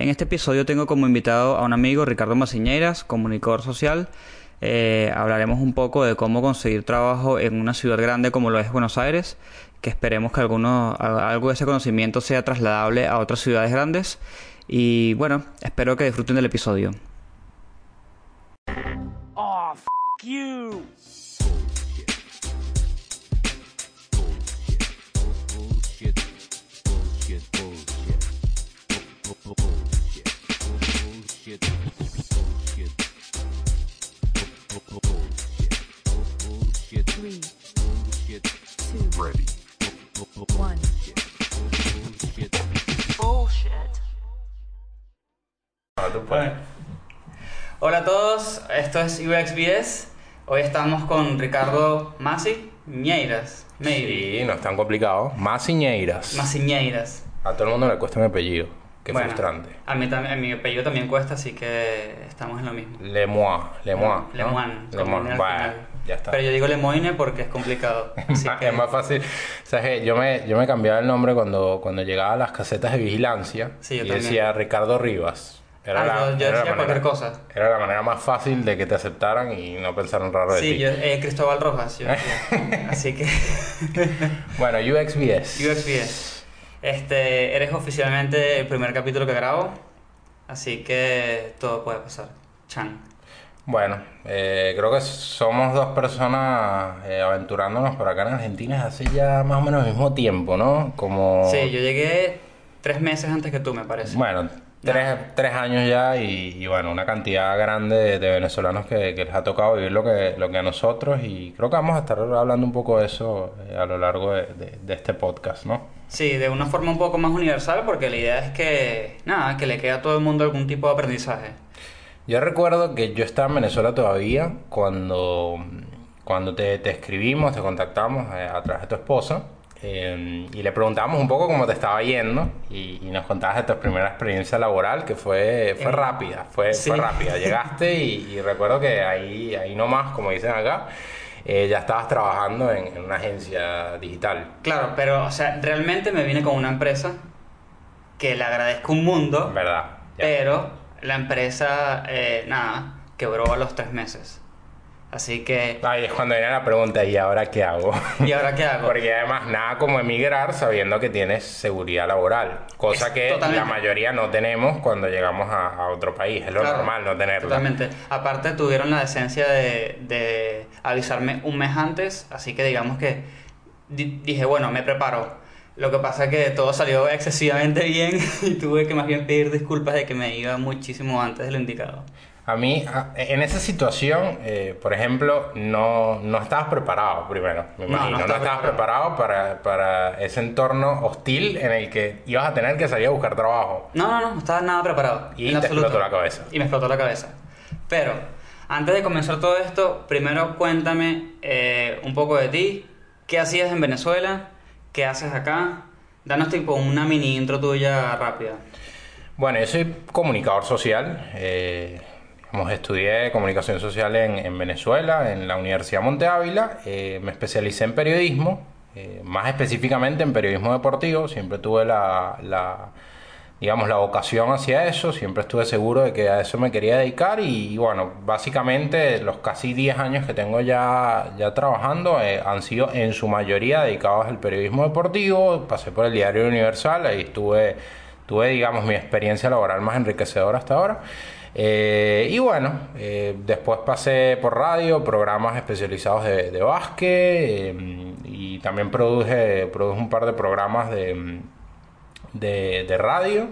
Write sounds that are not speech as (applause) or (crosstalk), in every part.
En este episodio tengo como invitado a un amigo, Ricardo Maciñeiras, comunicador social. Eh, hablaremos un poco de cómo conseguir trabajo en una ciudad grande como lo es Buenos Aires, que esperemos que alguno, algo de ese conocimiento sea trasladable a otras ciudades grandes. Y bueno, espero que disfruten del episodio. You! Ready. one. Bullshit. Hola a todos, esto es UXBS. Hoy estamos con Ricardo Masi Ñeiras. Maybe. Sí, no es tan complicado. Maciñeiras. Maciñeiras. A todo el mundo le cuesta mi apellido. Qué Bueno, frustrante. A mí también, a mi apellido también cuesta, así que estamos en lo mismo. Lemoine. Lemoine. ¿no? Lemoine. Lemoine. Ya está. Pero yo digo Lemoine porque es complicado. (laughs) Así que- Es más fácil. ¿Sabes qué? Yo me, yo me cambiaba el nombre cuando, cuando llegaba a las casetas de vigilancia. Sí, yo y también. decía Ricardo Rivas. Era Ah, la, yo- yo era la decía cualquier cosa. Era la manera más fácil de que te aceptaran y no pensaran raro de Sí, ti. yo, eh, Cristóbal Rojas. yo. (laughs) Así que. (laughs) Bueno, UXBS. UXBS. Este, eres oficialmente el primer capítulo que grabo, así que todo puede pasar. Chan. Bueno, eh, creo que somos dos personas eh, aventurándonos por acá en Argentina hace ya más o menos el mismo tiempo, ¿no? Como... Sí, yo llegué tres meses antes que tú, me parece. Bueno, tres, tres años ya y, y bueno, una cantidad grande de, de venezolanos que, que les ha tocado vivir lo que, lo que a nosotros y creo que vamos a estar hablando un poco de eso eh, a lo largo de, de- de este podcast, ¿no? Sí, de una forma un poco más universal, porque la idea es que, nada, que le quede a todo el mundo algún tipo de aprendizaje. Yo recuerdo que yo estaba en Venezuela todavía cuando, cuando te, te escribimos, te contactamos eh, a través de tu esposa eh, y le preguntamos un poco cómo te estaba yendo y, y nos contabas de tu primera experiencia laboral que fue, fue Eh, rápida, fue, sí. fue rápida. Llegaste y, y recuerdo que ahí, ahí nomás, como dicen acá, eh, ya estabas trabajando en, en una agencia digital. Claro, pero, o sea, realmente me vine con una empresa que le agradezco un mundo, ¿Verdad? Ya. pero la empresa, eh, nada, quebró a los tres meses. Así que, Ahí es cuando viene la pregunta, ¿y ahora qué hago? (laughs) ¿y ahora qué hago? Porque además nada como emigrar sabiendo que tienes seguridad laboral, cosa Es que totalmente. la mayoría no tenemos cuando llegamos a, a otro país, es lo Claro, normal no tenerla. Totalmente. Aparte tuvieron la decencia de, de avisarme un mes antes, así que digamos que di- dije, bueno, me preparo. Lo que pasa es que todo salió excesivamente bien (laughs) y tuve que más bien pedir disculpas de que me iba muchísimo antes de lo indicado. A mí, en esa situación, eh, por ejemplo, no, no estabas preparado primero, me No, no imagino. No, estaba estabas preparado para, para ese entorno hostil en el que ibas a tener que salir a buscar trabajo. No, no, no, no estaba nada preparado. Y en te absoluto. explotó la cabeza. Y me explotó la cabeza. Pero, antes de comenzar todo esto, primero cuéntame eh, un poco de ti. ¿Qué hacías en Venezuela? ¿Qué haces acá? Danos tipo una mini intro tuya rápida. Bueno, yo soy comunicador social. Eh, estudié comunicación social en, en Venezuela, en la Universidad Monte Ávila. Eh, me especialicé en periodismo, eh, más específicamente en periodismo deportivo. Siempre tuve la, digamos, la vocación hacia eso. Siempre estuve seguro de que a eso me quería dedicar. Y, bueno, básicamente los casi 10 años que tengo ya, ya trabajando eh, han sido en su mayoría dedicados al periodismo deportivo. Pasé por el Diario Universal, ahí estuve tuve, digamos, mi experiencia laboral más enriquecedora hasta ahora. Eh, y bueno, eh, después pasé por radio, programas especializados de, de básquet eh, y también produje, produje un par de programas de, de, de radio.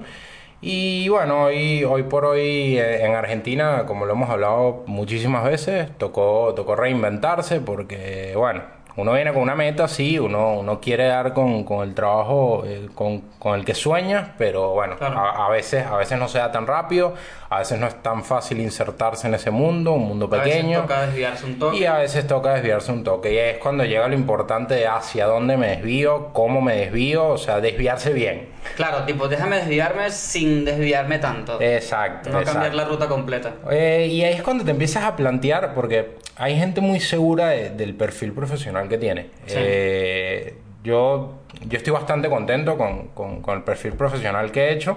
Y bueno, hoy, hoy por hoy eh, en Argentina, como lo hemos hablado muchísimas veces, tocó, tocó reinventarse porque, bueno, uno viene con una meta, sí, uno, uno quiere dar con, con el trabajo eh, con, con el que sueñas, pero bueno, Claro. a, a veces, a veces no se da tan rápido, a veces no es tan fácil insertarse en ese mundo, un mundo A veces pequeño. toca desviarse un toque. Y a veces toca desviarse un toque. Y es cuando llega lo importante de hacia dónde me desvío, cómo me desvío, o sea, desviarse bien. Claro, tipo, déjame desviarme sin desviarme tanto. Exacto. no exacto. cambiar la ruta completa. Eh, y ahí es cuando te empiezas a plantear, porque hay gente muy segura de- del perfil profesional que tiene. Sí. Eh, yo, yo estoy bastante contento con, con- con el perfil profesional que he hecho.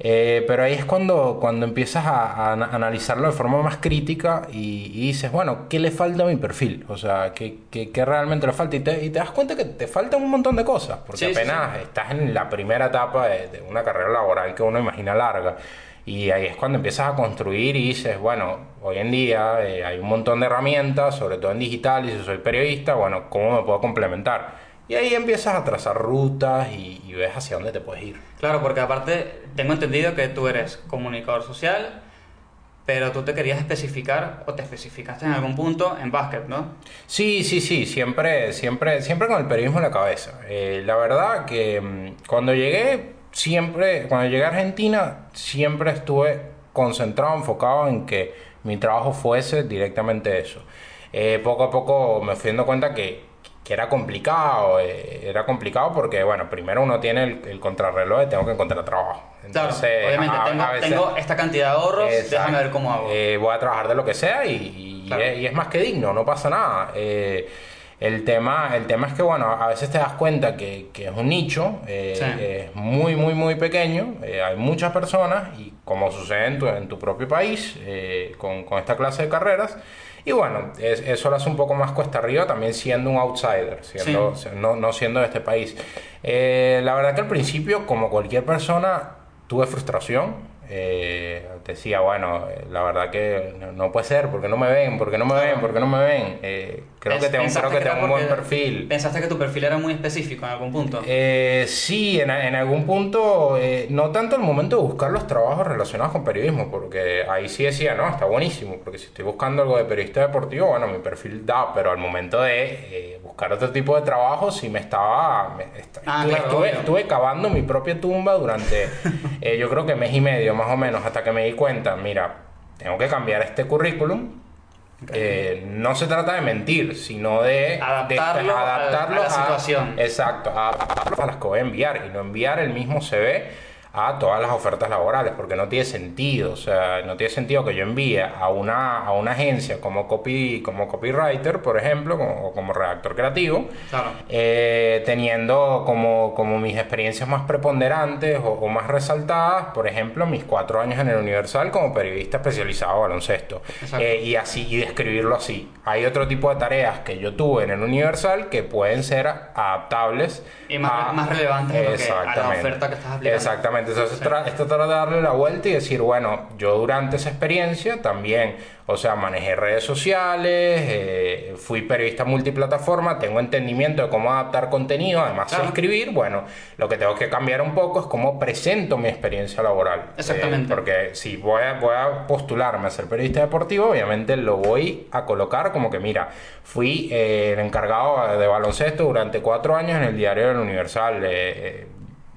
Eh, pero ahí es cuando, cuando empiezas a, a ana- analizarlo de forma más crítica y, y dices, bueno, ¿qué le falta a mi perfil? O sea, ¿qué, qué, qué realmente le falta? Y te, y te das cuenta que te faltan un montón de cosas, porque Sí, sí, apenas estás en la primera etapa de, de una carrera laboral que uno imagina larga. Y ahí es cuando empiezas a construir y dices, bueno, hoy en día eh, hay un montón de herramientas, sobre todo en digital, y si soy periodista, bueno, ¿cómo me puedo complementar? Y ahí empiezas a trazar rutas y, y ves hacia dónde te puedes ir. Claro, porque aparte tengo entendido que tú eres comunicador social, pero tú te querías especificar o te especificaste en algún punto en básquet, ¿no? Sí, sí, sí, siempre, siempre, siempre con el periodismo en la cabeza. Eh, la verdad que mm, cuando llegué, siempre, cuando llegué a Argentina, siempre estuve concentrado, enfocado en que mi trabajo fuese directamente eso. Eh, poco a poco me fui dando cuenta que, que era complicado, eh, era complicado porque, bueno, primero uno tiene el, el contrarreloj de tengo que encontrar trabajo. Claro, Entonces, obviamente a- tengo, a veces- tengo esta cantidad de ahorros, Exacto. déjame ver cómo hago. Eh, voy a trabajar de lo que sea y, y- Claro. y es, y es más que digno, no pasa nada. Eh, el, tema, el tema es que, bueno, a veces te das cuenta que, que es un nicho, eh, Sí. es muy, muy, muy pequeño, eh, hay muchas personas y como sucede en tu, en tu propio país eh, con, con esta clase de carreras. Y bueno, es- eso lo hace un poco más cuesta arriba, también siendo un outsider, siendo, no, no siendo de este país. La verdad que al principio, como cualquier persona, tuve frustración. Eh, decía, bueno, eh, la verdad que no, no puede ser, porque no me ven, porque no me ven, porque no me ven. Eh, creo que tengo, creo que era tengo un buen perfil. Pensaste que tu perfil era muy específico en algún punto. Eh, sí, en, en algún punto, eh, no tanto el momento de buscar los trabajos relacionados con periodismo, porque ahí sí decía, no, está buenísimo, porque si estoy buscando algo de periodista deportivo, bueno, mi perfil da, pero al momento de eh, buscar otro tipo de trabajo, sí me estaba, me- est- Ah, estuve, claro, estuve, estuve cavando mi propia tumba durante, (laughs) yo creo que mes y medio más o menos, hasta que me di cuenta, mira, tengo que cambiar este currículum. Eh, no se trata de mentir, sino de Adaptarlo de, a- adaptarlo a la situación. Exacto, a, a las que voy a enviar y no enviar el mismo CV a todas las ofertas laborales, porque no tiene sentido, o sea, no tiene sentido que yo envíe a una, a una agencia como, copy, como copywriter, por ejemplo, o como redactor creativo, Claro. eh, teniendo como, como mis experiencias más preponderantes o, o más resaltadas, por ejemplo, mis cuatro años en el Universal como periodista especializado baloncesto. Eh, y así, y describirlo así. Hay otro tipo de tareas que yo tuve en el Universal que pueden ser adaptables. Y más- más relevantes lo que- a la oferta que estás aplicando. Exactamente. Entonces, Sí. tra- esto trata de darle la vuelta y decir, bueno, yo durante esa experiencia también, o sea, manejé redes sociales, eh, fui periodista multiplataforma, tengo entendimiento de cómo adaptar contenido, además sé Claro. escribir, bueno, lo que tengo que cambiar un poco es cómo presento mi experiencia laboral. Exactamente. Eh, porque si voy a, voy a postularme a ser periodista deportivo, obviamente lo voy a colocar como que, mira, fui eh, el encargado de baloncesto durante cuatro años en el diario del Universal.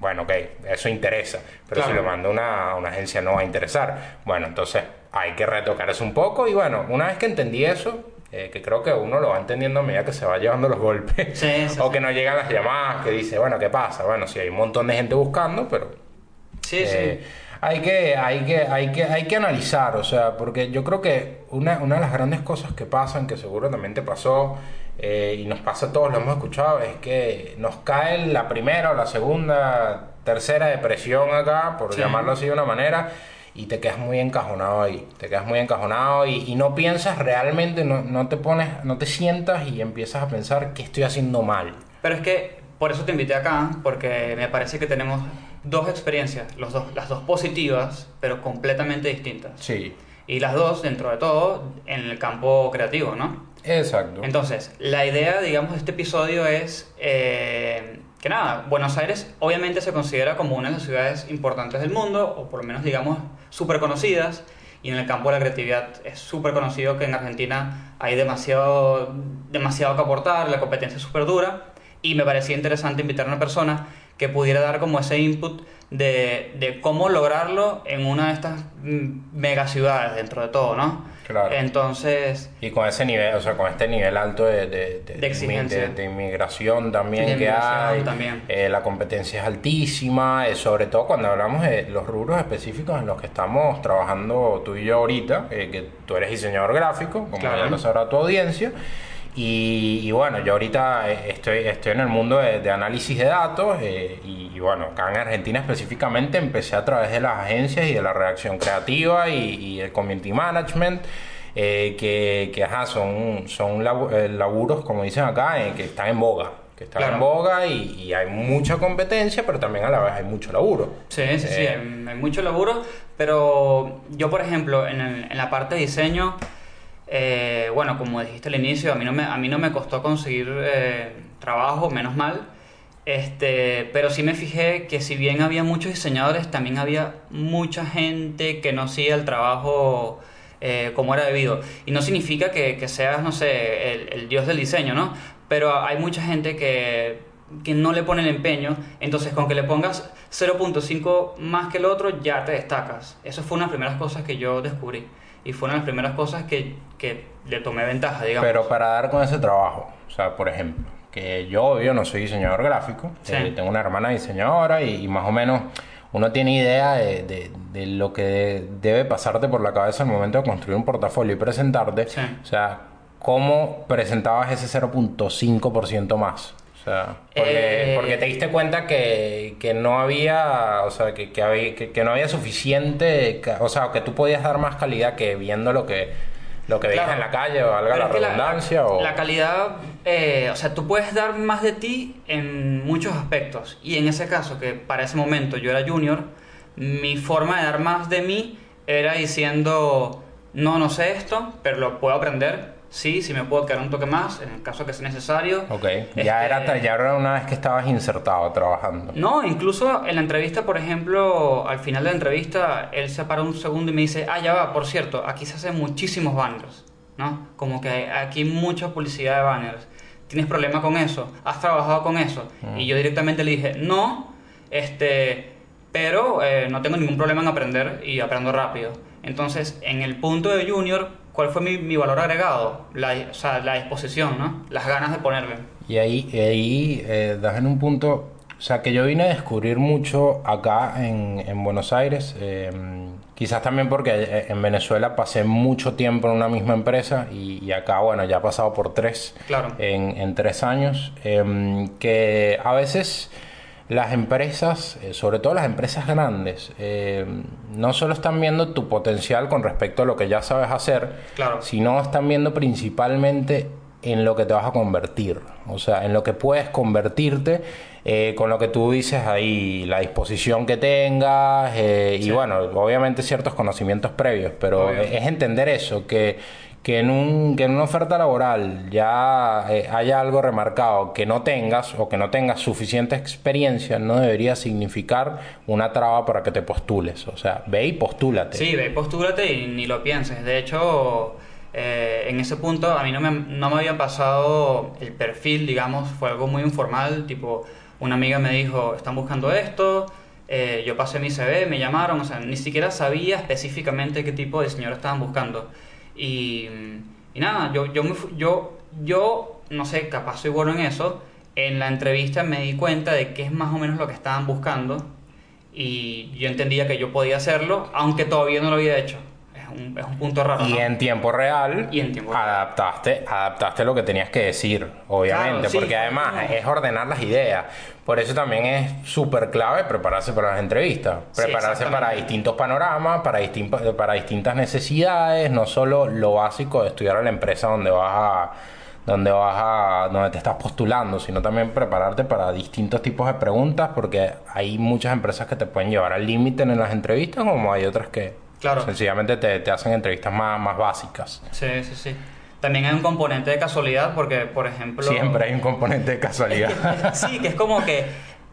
Bueno, ok, eso interesa, pero Claro. si lo mando a una, una agencia no va a interesar. Bueno, entonces hay que retocar eso un poco y bueno, una vez que entendí eso, eh, que creo que uno lo va entendiendo a medida que se va llevando los golpes, Sí, sí, (laughs) o sí. que no llegan las llamadas, que dice, bueno, ¿qué pasa? Bueno, sí hay un montón de gente buscando, pero Sí, eh, sí. hay, que, hay, que, hay, que, hay que analizar, o sea, porque yo creo que una, una de las grandes cosas que pasan, que seguro también te pasó eh, y nos pasa a todos, lo hemos escuchado, es que nos cae la primera o la segunda, tercera depresión acá, por Sí. llamarlo así de una manera. Y te quedas muy encajonado ahí, te quedas muy encajonado y, y no piensas realmente, no, no te pones, no te sientas y empiezas a pensar qué estoy haciendo mal. Pero es que por eso te invité acá, porque me parece que tenemos dos experiencias, los dos, las dos positivas, pero completamente distintas. Sí, Y las dos, dentro de todo, en el campo creativo, ¿no? Exacto. Entonces, la idea, digamos, de este episodio es eh, que nada, Buenos Aires obviamente se considera como una de las ciudades importantes del mundo, o por lo menos, digamos, súper conocidas, y en el campo de la creatividad es súper conocido que en Argentina hay demasiado, demasiado que aportar, la competencia es súper dura, y me parecía interesante invitar a una persona que pudiera dar como ese input de, cómo lograrlo en una de estas mm, mega ciudades dentro de todo, ¿no? Claro. Entonces, Y con ese nivel, o sea, con este nivel alto de, de, De exigencia. de- de inmigración también De que inmigración hay, también. eh, la competencia es altísima, eh, sobre todo cuando hablamos de los rubros específicos en los que estamos trabajando tú y yo ahorita, eh, que tú eres diseñador gráfico, como Claro. ya lo sabrá tu audiencia, Y, y bueno, yo ahorita eh, estoy, estoy en el mundo de, de análisis de datos eh, y, y bueno, acá en Argentina específicamente empecé a través de las agencias y de la redacción creativa y, y el community management. eh, que, que ajá, son, son eh, laburos, como dicen acá, eh, que están en boga. Que están Claro. en boga y, y hay mucha competencia, pero también a la vez hay mucho laburo. Sí, sí, sí, Eh. hay, hay mucho laburo, pero yo, por ejemplo, en, el- en la parte de diseño, eh, bueno, como dijiste al inicio, a mí no me, costó conseguir eh, trabajo, menos mal, este, pero sí me fijé que si bien había muchos diseñadores, también había mucha gente que no hacía el trabajo eh, como era debido. Y no significa que, que seas, no sé, el, el dios del diseño, ¿no? Pero hay mucha gente que, que no le pone el empeño, entonces con que le pongas 0.5 más que el otro, ya te destacas. Eso fue una de las primeras cosas que yo descubrí. Y fue una de las primeras cosas que, que le tomé ventaja, digamos. Pero para dar con ese trabajo, o sea, por ejemplo, que yo, yo no soy diseñador gráfico, Sí. eh, tengo una hermana diseñadora y, y más o menos uno tiene idea de, de- de lo que debe pasarte por la cabeza al momento de construir un portafolio y presentarte. Sí. O sea, ¿cómo presentabas ese 0.5% más? O sea, porque, Eh. porque te diste cuenta que, que no había, o sea, que, que, había- que- no había suficiente, o sea, que tú podías dar más calidad que viendo lo que, lo que veías Claro. en la calle, o valga la redundancia. o... la calidad, eh, o sea, tú puedes dar más de ti en muchos aspectos. Y en ese caso, que para ese momento yo era junior, mi forma de dar más de mí era diciendo, no, no sé esto, pero lo puedo aprender. Sí, sí me puedo quedar un toque más, en el caso que sea necesario. Ok, Este, ya, era, ta- ya era una vez que estabas insertado trabajando. No, incluso en la entrevista, por ejemplo, al final de la entrevista, él se para un segundo y me dice, ah, ya va, por cierto, aquí se hacen muchísimos banners, ¿no? Como que aquí hay mucha publicidad de banners. ¿Tienes problema con eso? ¿Has trabajado con eso? Y yo directamente le dije, no, este, pero eh, no tengo ningún problema en aprender y aprendo rápido. Entonces, en el punto de junior, ¿cuál fue mi, mi valor agregado? La, o sea, la disposición, ¿no? Las ganas de ponerle. Y ahí, y ahí eh, das en un punto, o sea, que yo vine a descubrir mucho acá en, en Buenos Aires, eh, quizás también porque eh, en Venezuela pasé mucho tiempo en una misma empresa y, y acá, bueno, ya he pasado por tres Claro. en, en tres años, eh, que a veces las empresas, eh, sobre todo las empresas grandes, eh, no solo están viendo tu potencial con respecto a lo que ya sabes hacer, Claro. sino están viendo principalmente en lo que te vas a convertir, o sea, en lo que puedes convertirte eh, con lo que tú dices ahí, la disposición que tengas eh, y bueno, obviamente ciertos conocimientos previos, pero Obvio. es entender eso, que, que, en un, que en una oferta laboral ya eh, haya algo remarcado que no tengas o que no tengas suficiente experiencia no debería significar una traba para que te postules, o sea, ve y postúlate. Sí, ve, postúrate y ni lo pienses. De hecho, eh, en ese punto a mí no me, no me había pasado el perfil, digamos, fue algo muy informal, tipo, una amiga me dijo, están buscando esto, eh, yo pasé mi CV, me llamaron, o sea, ni siquiera sabía específicamente qué tipo de señor estaban buscando. Y, nada, yo, yo, yo, yo, no sé, capaz soy bueno en eso, en la entrevista me di cuenta de qué es más o menos lo que estaban buscando y yo entendía que yo podía hacerlo, aunque todavía no lo había hecho. Es un, es un punto raro. Y ¿no? en tiempo real, Y en tiempo real. adaptaste, adaptaste lo que tenías que decir, obviamente, Claro, sí, porque además es ordenar las ideas. Por eso también es súper clave prepararse para las entrevistas, Sí, prepararse para distintos panoramas, para, distin- para distintas necesidades, no solo lo básico de estudiar a la empresa donde vas a donde vas a donde te estás postulando, sino también prepararte para distintos tipos de preguntas, porque hay muchas empresas que te pueden llevar al límite en las entrevistas, como hay otras que Claro. sencillamente te, te hacen entrevistas más, más básicas. Sí, sí, sí. También hay un componente de casualidad porque, por ejemplo... Siempre hay un componente de casualidad. (laughs) sí, que es como que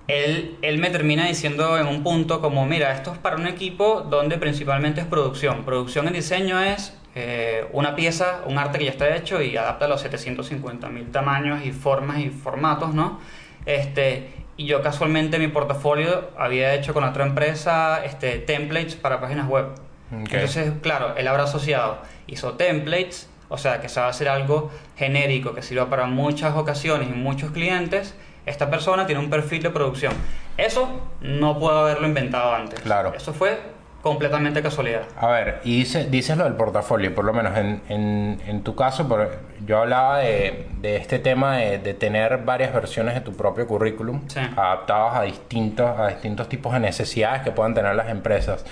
él, él me termina diciendo en un punto como, mira, esto es para un equipo donde principalmente es producción. Producción en diseño es eh, una pieza, un arte que ya está hecho y adapta a los 750 mil tamaños y formas y formatos, ¿no? Este, y yo casualmente en mi portafolio había hecho con otra empresa este, templates para páginas web. Ok. Entonces, claro, él habrá asociado, hizo templates, o sea, que sabe hacer algo genérico que sirva para muchas ocasiones y muchos clientes. Esta persona tiene un perfil de producción. Eso no puedo haberlo inventado antes. Claro. Eso fue completamente casualidad. A ver, y dice, dices lo del portafolio, por lo menos en, en, en tu caso, por- yo hablaba de, de este tema de, de tener varias versiones de tu propio currículum Sí. adaptados a distintos, a distintos tipos de necesidades que puedan tener las empresas.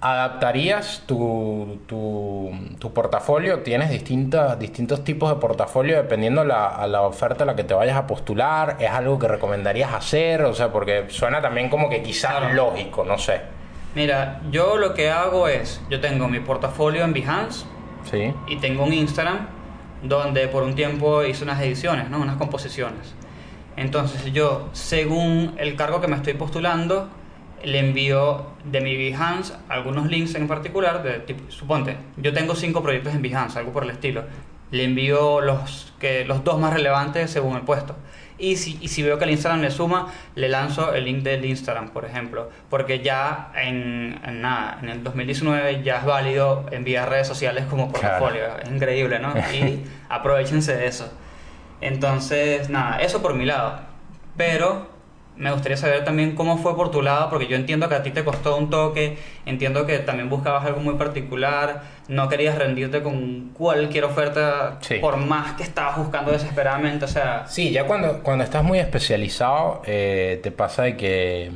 ¿Adaptarías tu, tu, tu portafolio? ¿Tienes distintas, distintos tipos de portafolio dependiendo la, a la oferta a la que te vayas a postular? ¿Es algo que recomendarías hacer? O sea, porque suena también como que quizás Claro. lógico, no sé. Mira, yo lo que hago es, yo tengo mi portafolio en Behance ¿Sí? y tengo un Instagram donde por un tiempo hice unas ediciones, ¿no? unas composiciones. Entonces yo, según el cargo que me estoy postulando, le envío de mi Behance algunos links en particular. De, tipo, suponte, yo tengo cinco proyectos en Behance, algo por el estilo. Le envío los, que, los dos más relevantes según el puesto. Y si, y si veo que el Instagram le suma, le lanzo el link del Instagram, por ejemplo. Porque ya en, en nada, en el 2019 ya es válido enviar redes sociales como Claro. portafolio. Es increíble, ¿no? (laughs) Y aprovechense de eso. Entonces, nada, eso por mi lado. Pero me gustaría saber también cómo fue por tu lado, porque yo entiendo que a ti te costó un toque, entiendo que también buscabas algo muy particular, no querías rendirte con cualquier oferta, Sí. por más que estabas buscando desesperadamente, o sea... Sí, ya cuando, cuando estás muy especializado, eh, te pasa de que,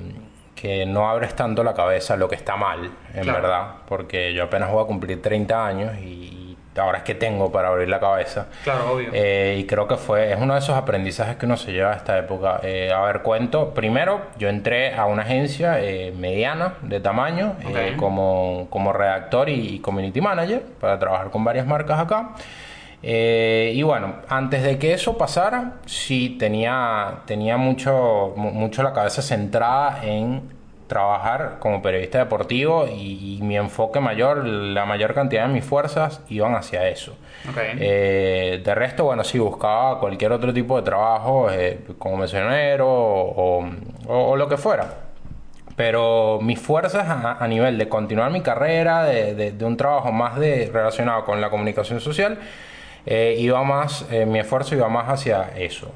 que no abres tanto la cabeza a lo que está mal, en Claro. verdad. Porque yo apenas voy a cumplir 30 años y ahora es que tengo para abrir la cabeza. Claro, obvio. Eh, y creo que fue, es uno de esos aprendizajes que uno se lleva a esta época. Eh, a ver, cuento. Primero, yo entré a una agencia eh, mediana de tamaño como, como redactor y, y community manager para trabajar con varias marcas acá. Y bueno, antes de que eso pasara, sí tenía, tenía mucho, mu- mucho la cabeza centrada en trabajar como periodista deportivo y, y mi enfoque mayor, la mayor cantidad de mis fuerzas iban hacia eso. Ok. Eh, de resto, bueno, sí, buscaba cualquier otro tipo de trabajo, eh, como misionero o, o- o lo que fuera. Pero mis fuerzas a, a nivel de continuar mi carrera, de, de- de un trabajo más de, relacionado con la comunicación social, eh, iba más, mi esfuerzo iba más hacia eso.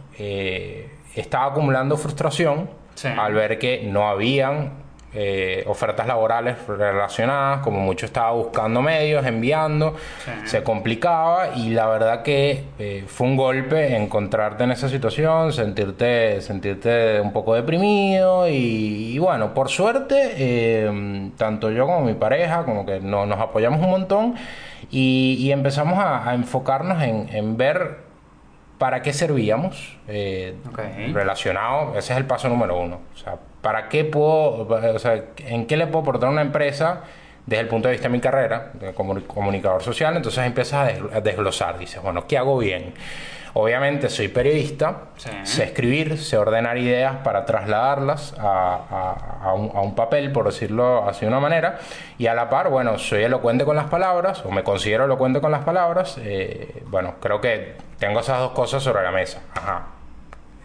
Estaba acumulando frustración Sí. al ver que no habían eh, ofertas laborales relacionadas, como mucho estaba buscando medios, enviando, Sí. se complicaba y la verdad que eh, fue un golpe encontrarte en esa situación, sentirte, sentirte un poco deprimido y, y bueno, por suerte, eh, tanto yo como mi pareja, como que no- nos apoyamos un montón y, y empezamos a, a enfocarnos en, en ver para qué servíamos, eh, relacionado, ese es el paso número uno. O sea, ¿para qué puedo, o sea, en qué le puedo aportar a una empresa desde el punto de vista de mi carrera, comuni- comunicador social? Entonces empiezas a des- a desglosar, dices, bueno, ¿qué hago bien? Obviamente soy periodista, Sí. sé escribir, sé ordenar ideas para trasladarlas a, a- a un, a un papel, por decirlo así de una manera, y a la par, bueno, soy elocuente con las palabras, o me considero elocuente con las palabras, eh, bueno, creo que tengo esas dos cosas sobre la mesa. Ajá.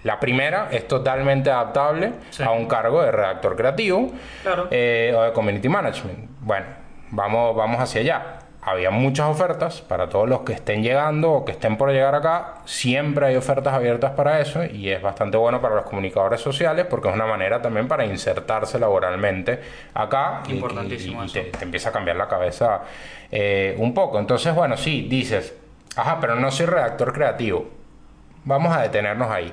La primera es totalmente adaptable Sí. a un cargo de redactor creativo Claro. eh, o de community management. Bueno, vamos, vamos hacia allá. Había muchas ofertas para todos los que estén llegando o que estén por llegar acá. Siempre hay ofertas abiertas para eso y es bastante bueno para los comunicadores sociales porque es una manera también para insertarse laboralmente acá y- Importantísimo y, te empieza a cambiar la cabeza eh, un poco. Entonces, bueno, sí, dices, ajá, pero no soy redactor creativo. Vamos a detenernos ahí.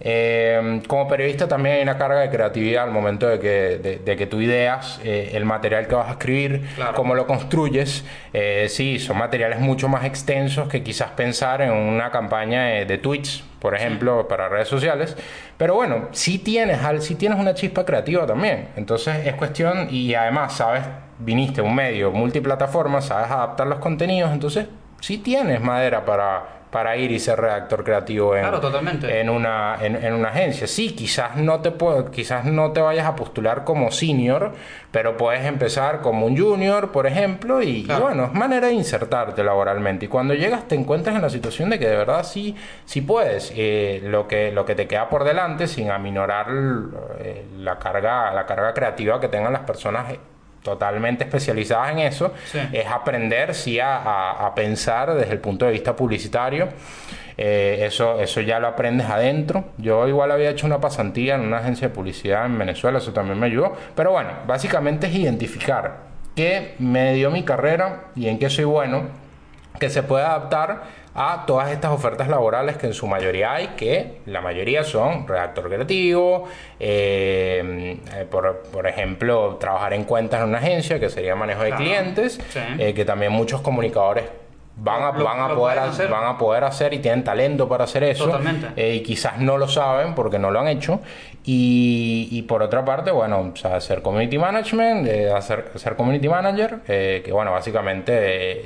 Eh, como periodista también hay una carga de creatividad al momento de que, de, de que tú ideas eh, el material que vas a escribir, Claro. cómo lo construyes. Eh, sí, son materiales mucho más extensos que quizás pensar en una campaña de, de tweets, por ejemplo, para redes sociales. Pero bueno, sí tienes, sí tienes una chispa creativa también. Entonces es cuestión, y además, sabes, viniste a un medio multiplataforma, sabes adaptar los contenidos, entonces sí tienes madera para, para ir y ser redactor creativo en, Claro, totalmente. en una, en, en una agencia. Sí, quizás no te puedo, quizás no te vayas a postular como senior, pero puedes empezar como un junior, por ejemplo, y, bueno, es manera de insertarte laboralmente. Y cuando llegas te encuentras en la situación de que de verdad sí, sí puedes. Eh, lo, que, lo que te queda por delante, sin aminorar eh, la carga, la carga creativa que tengan las personas totalmente especializadas en eso, Sí. es aprender sí a, a- a pensar desde el punto de vista publicitario. Eh, eso, eso ya lo aprendes adentro. Yo igual había hecho una pasantía en una agencia de publicidad en Venezuela, eso también me ayudó. Pero bueno, básicamente es identificar qué me dio mi carrera y en qué soy bueno, que se puede adaptar a todas estas ofertas laborales que en su mayoría hay, que la mayoría son redactor creativo, eh, eh, por, por ejemplo, trabajar en cuentas en una agencia, que sería manejo de Claro. clientes, Sí. eh, que también muchos comunicadores van a, Lo- van, a poder, hacer. van a poder hacer y tienen talento para hacer eso, Totalmente. eh, y quizás no lo saben porque no lo han hecho. Y, y por otra parte, bueno, o sea, hacer community management, eh, hacer, ser community manager, eh, que bueno, básicamente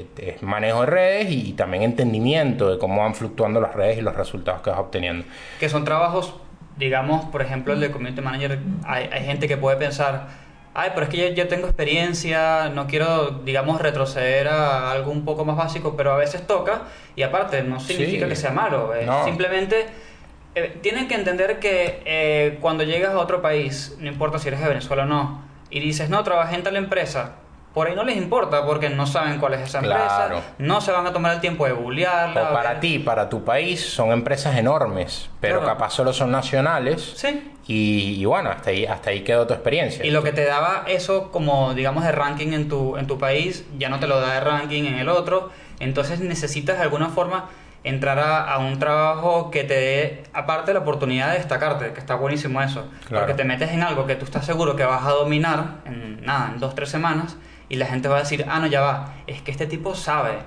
eh, es manejo de redes y, también entendimiento de cómo van fluctuando las redes y los resultados que vas obteniendo. que son trabajos, digamos, por ejemplo, el de community manager, hay, hay gente que puede pensar, ay, pero es que yo, yo tengo experiencia, no quiero, digamos, retroceder a algo un poco más básico, pero a veces toca, y aparte, no significa Sí. que sea malo, es No. simplemente... eh, tienen que entender que eh, cuando llegas a otro país, no importa si eres de Venezuela o no, y dices, no, trabajé en tal empresa, por ahí no les importa porque no saben cuál es esa Claro. empresa, no se van a tomar el tiempo de googlearla. O para ver- ti, para tu país, son empresas enormes, pero Claro. capaz solo son nacionales. Sí, Y, y bueno, hasta ahí, hasta ahí quedó tu experiencia. Y lo que te daba eso como, digamos, de ranking en tu, en tu país, ya no te lo da de ranking en el otro. Entonces necesitas de alguna forma entrar a, a un trabajo que te dé, aparte, la oportunidad de destacarte, que está buenísimo eso. Claro. Porque te metes en algo que tú estás seguro que vas a dominar en nada, en dos, tres semanas, y la gente va a decir, ah, no, ya va, es que este tipo sabe.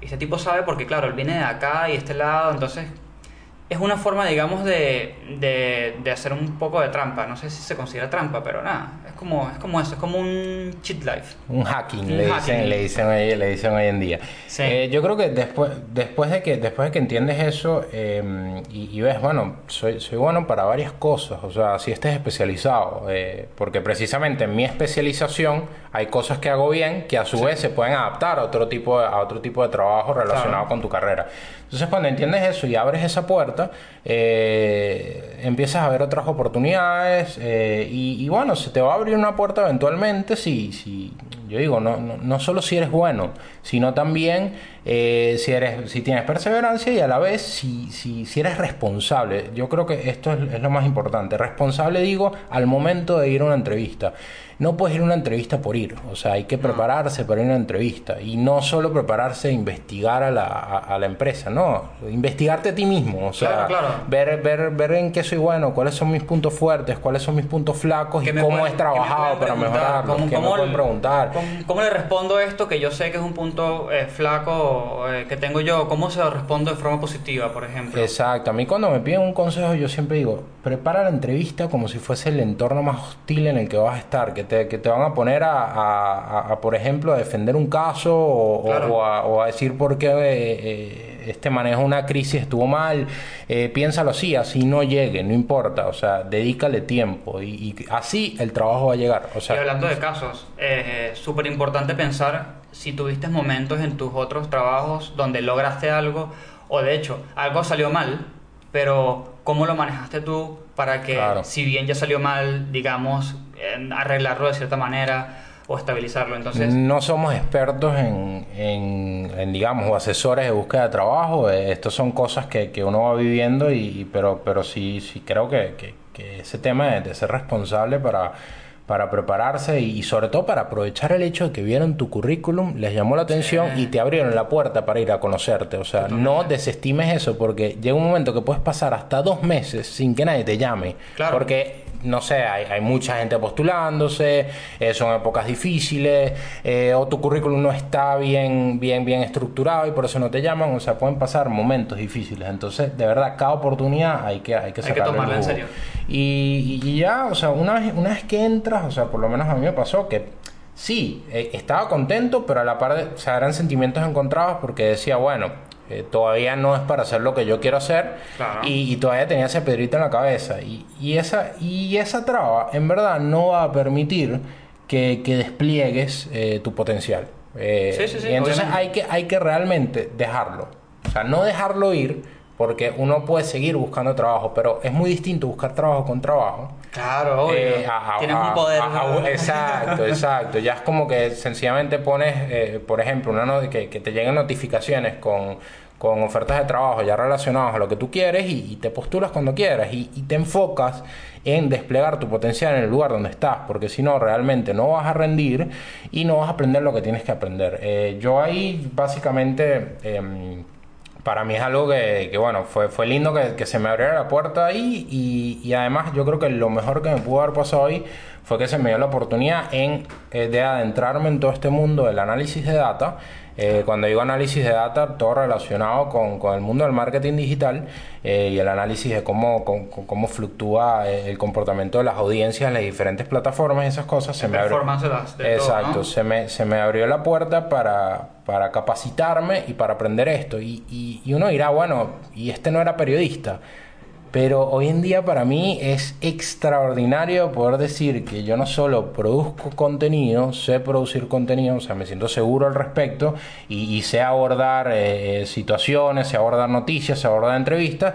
Y este tipo sabe porque, claro, él viene de acá y este lado, entonces es una forma, digamos, de, de, de hacer un poco de trampa. No sé si se considera trampa, pero nada. Es como, es como eso, es como un cheat life. Un hacking, Un le, hacking. Dicen, le, dicen hoy, le dicen hoy en día. Sí. Eh, yo creo que después, después, de que, después de que entiendes eso eh, y, y ves, bueno, soy, soy bueno para varias cosas, o sea, si estés especializado, eh, porque precisamente en mi especialización hay cosas que hago bien que a su vez se pueden adaptar a otro tipo de, a otro tipo de trabajo relacionado Claro. con tu carrera. Entonces cuando entiendes eso y abres esa puerta, eh, empiezas a ver otras oportunidades eh, y, y bueno, se te va a abrir una puerta eventualmente si, si yo digo, no, no, no solo si eres bueno, sino también eh, si, eres, si tienes perseverancia y a la vez si, si, si eres responsable. Yo creo que esto es, es lo más importante. Responsable digo al momento de ir a una entrevista. No puedes ir a una entrevista por ir, o sea, hay que prepararse para ir a una entrevista y no solo prepararse e investigar a la, a, a la empresa, no, investigarte a ti mismo, o sea, Claro, claro. Ver, ver, ver en qué soy bueno, cuáles son mis puntos fuertes, cuáles son mis puntos flacos y ¿Qué me cómo pueden- he me trabajado pueden para preguntar? mejorarlo, ¿Cómo- qué me cómo pueden el- preguntar. ¿Cómo, cómo le respondo a esto que yo sé que es un punto eh, flaco eh, que tengo yo? ¿Cómo se lo respondo de forma positiva, por ejemplo? Exacto, a mí cuando me piden un consejo yo siempre digo, prepara la entrevista como si fuese el entorno más hostil en el que vas a estar, que te, que te van a poner a, a- a- a, por ejemplo, a defender un caso o, o- Claro. o a, o a decir por qué eh, eh, este manejo de una crisis estuvo mal, Eh, piénsalo así, así no llegue, no importa, o sea, dedícale tiempo y, y así el trabajo va a llegar. O sea, y hablando de casos, es súper importante pensar si tuviste momentos en tus otros trabajos donde lograste algo o de hecho algo salió mal, pero cómo lo manejaste tú para que Claro. si bien ya salió mal, digamos, arreglarlo de cierta manera o estabilizarlo. Entonces, No somos expertos en, en- en, digamos, o asesores de búsqueda de trabajo. Eh, Estos son cosas que, que uno va viviendo, y, y- pero, pero sí, sí creo que, que- que ese tema de, de ser responsable para, para prepararse y, y sobre todo para aprovechar el hecho de que vieron tu currículum, les llamó la atención Sí. y te abrieron la puerta para ir a conocerte. O sea, no desestimes eso porque llega un momento que puedes pasar hasta dos meses sin que nadie te llame. Claro. Porque no sé, hay, hay mucha gente postulándose, eh, son épocas difíciles, eh, o tu currículum no está bien, bien, bien estructurado y por eso no te llaman, o sea, pueden pasar momentos difíciles. Entonces, de verdad, cada oportunidad hay que, hay que Hay que tomarla en serio. Y, y ya, o sea, una vez, una vez que entras, o sea, por lo menos a mí me pasó que sí, eh, estaba contento, pero a la par, de, o sea, eran sentimientos encontrados porque decía, bueno, eh, todavía no es para hacer lo que yo quiero hacer Claro. y, y todavía tenía ese pedrito en la cabeza. Y, y esa, y esa traba, en verdad, no va a permitir que, que despliegues eh, tu potencial. Sí, sí, sí, y entonces obviamente. hay que, hay que realmente dejarlo. O sea, no dejarlo ir porque uno puede seguir buscando trabajo, pero es muy distinto buscar trabajo con trabajo Claro. Eh, a- a- Tienes a- un poder. exacto, (laughs) exacto. Ya es como que sencillamente pones, eh, por ejemplo, una no- que, que te lleguen notificaciones con, con ofertas de trabajo ya relacionadas a lo que tú quieres y, y te postulas cuando quieras y, y te enfocas en desplegar tu potencial en el lugar donde estás, porque si no, realmente no vas a rendir y no vas a aprender lo que tienes que aprender. Eh, yo ahí básicamente... para mí es algo que, bueno, fue, fue lindo que, se me abriera la puerta ahí y, además yo creo que lo mejor que me pudo haber pasado ahí fue que se me dio la oportunidad en, eh, de adentrarme en todo este mundo del análisis de data. Eh, cuando digo análisis de data, todo relacionado con, con el mundo del marketing digital eh, y el análisis de cómo, cómo, cómo fluctúa eh, el comportamiento de las audiencias en las diferentes plataformas y esas cosas. Se me abrió- de de todo, Exacto, ¿no? se me, se me abrió la puerta para, para capacitarme y para aprender esto. Y, y- y uno dirá, bueno, y este no era periodista. Pero hoy en día para mí es extraordinario poder decir que yo no solo produzco contenido, sé producir contenido, o sea, me siento seguro al respecto y, sé abordar eh, situaciones, sé abordar noticias, sé abordar entrevistas.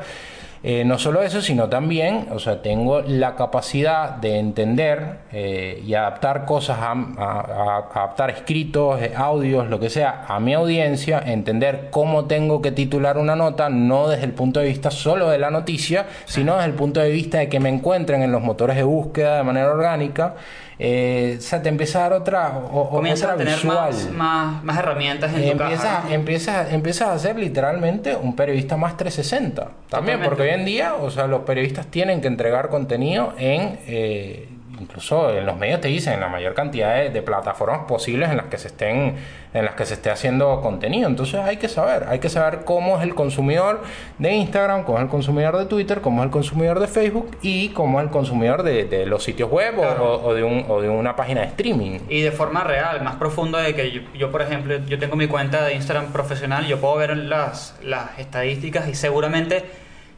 Eh, no solo eso, sino también, o sea, tengo la capacidad de entender eh, y adaptar cosas, a, adaptar escritos, eh, audios, lo que sea, a mi audiencia, entender cómo tengo que titular una nota, no desde el punto de vista solo de la noticia, sino desde el punto de vista de que me encuentren en los motores de búsqueda de manera orgánica. Eh, o sea, te empieza a dar otra, o- Comienzas otra a tener visual. más, más, más herramientas en tu Empiezas, caja. ¿no? empiezas, empiezas a ser literalmente un periodista más 360. También, Totalmente. porque hoy en día, o sea, los periodistas tienen que entregar contenido en, eh, incluso en los medios te dicen, en la mayor cantidad de, de plataformas posibles en las que se estén, en las que se esté haciendo contenido. Entonces hay que saber, hay que saber cómo es el consumidor de Instagram, cómo es el consumidor de Twitter, cómo es el consumidor de Facebook y cómo es el consumidor de, de los sitios web o- Claro. o, o de un, o de una página de streaming. Y de forma real, más profunda de que yo, yo, por ejemplo, yo tengo mi cuenta de Instagram profesional, yo puedo ver las, las estadísticas y seguramente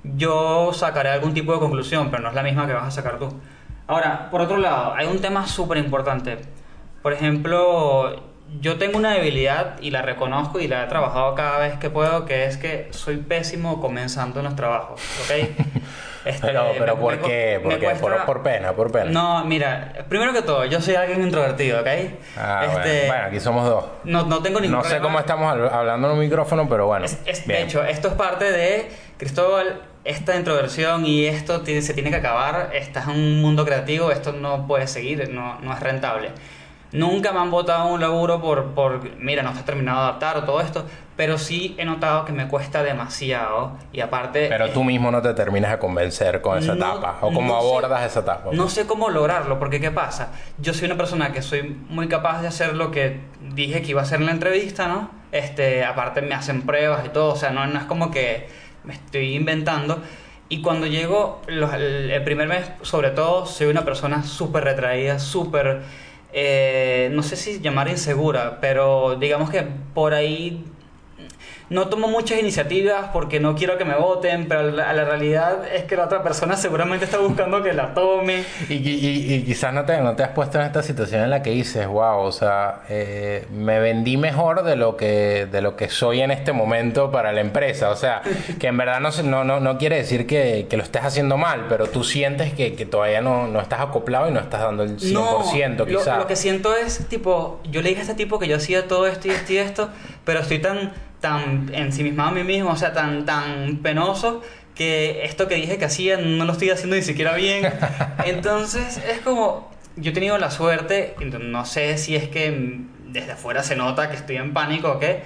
yo sacaré algún tipo de conclusión, pero no es la misma que vas a sacar tú. Ahora, por otro lado, hay un tema súper importante. Por ejemplo, yo tengo una debilidad y la reconozco y la he trabajado cada vez que puedo, que es que soy pésimo comenzando en los trabajos, ¿ok? (laughs) Este, Pero, pero me- ¿por me qué? ¿Por qué? cuesta- Por, por pena, por pena. no, mira, primero que todo, yo soy alguien introvertido, ¿ok? Ah, Este, bueno. Bueno, aquí somos dos. no, no tengo ningún No sé problema. cómo estamos hab- hablando en un micrófono, pero bueno. Es- es- de hecho, esto es parte de Cristóbal, esta introversión y esto tiene- se tiene que acabar. Estás en un mundo creativo, esto no puede seguir, no, no es rentable. Nunca me han votado un laburo por, por, mira, no está terminado de adaptar o todo esto, pero sí he notado que me cuesta demasiado y aparte... Pero tú mismo no te terminas de convencer con esa No- etapa. O cómo no sé- abordas esa etapa. No sé cómo lograrlo, porque ¿qué pasa? Yo soy una persona que soy muy capaz de hacer lo que dije que iba a hacer en la entrevista, ¿no? Este, aparte me hacen pruebas y todo, o sea, no, no es como que me estoy inventando. Y cuando llego, los- el, primer mes, sobre todo, soy una persona súper retraída, súper, eh, no sé si llamar insegura, pero digamos que por ahí no tomo muchas iniciativas porque no quiero que me voten, pero la, la realidad es que la otra persona seguramente está buscando que la tome. Y, y- y quizás no te, no te has puesto en esta situación en la que dices, wow, o sea, eh, me vendí mejor de lo que de lo que soy en este momento para la empresa. O sea, (laughs) que en verdad no, se- no, no, no quiere decir que, que lo estés haciendo mal, pero tú sientes que, que todavía no, no estás acoplado y no estás dando el 100%, No, lo, quizás. lo que siento es, tipo, yo le dije a este tipo que yo hacía todo esto y esto y esto, pero estoy tan, tan ensimismado a mí mismo, o sea, tan, tan penoso, que esto que dije que hacía no lo estoy haciendo ni siquiera bien. (laughs) Entonces, es como, yo he tenido la suerte, no sé si es que desde afuera se nota que estoy en pánico o qué,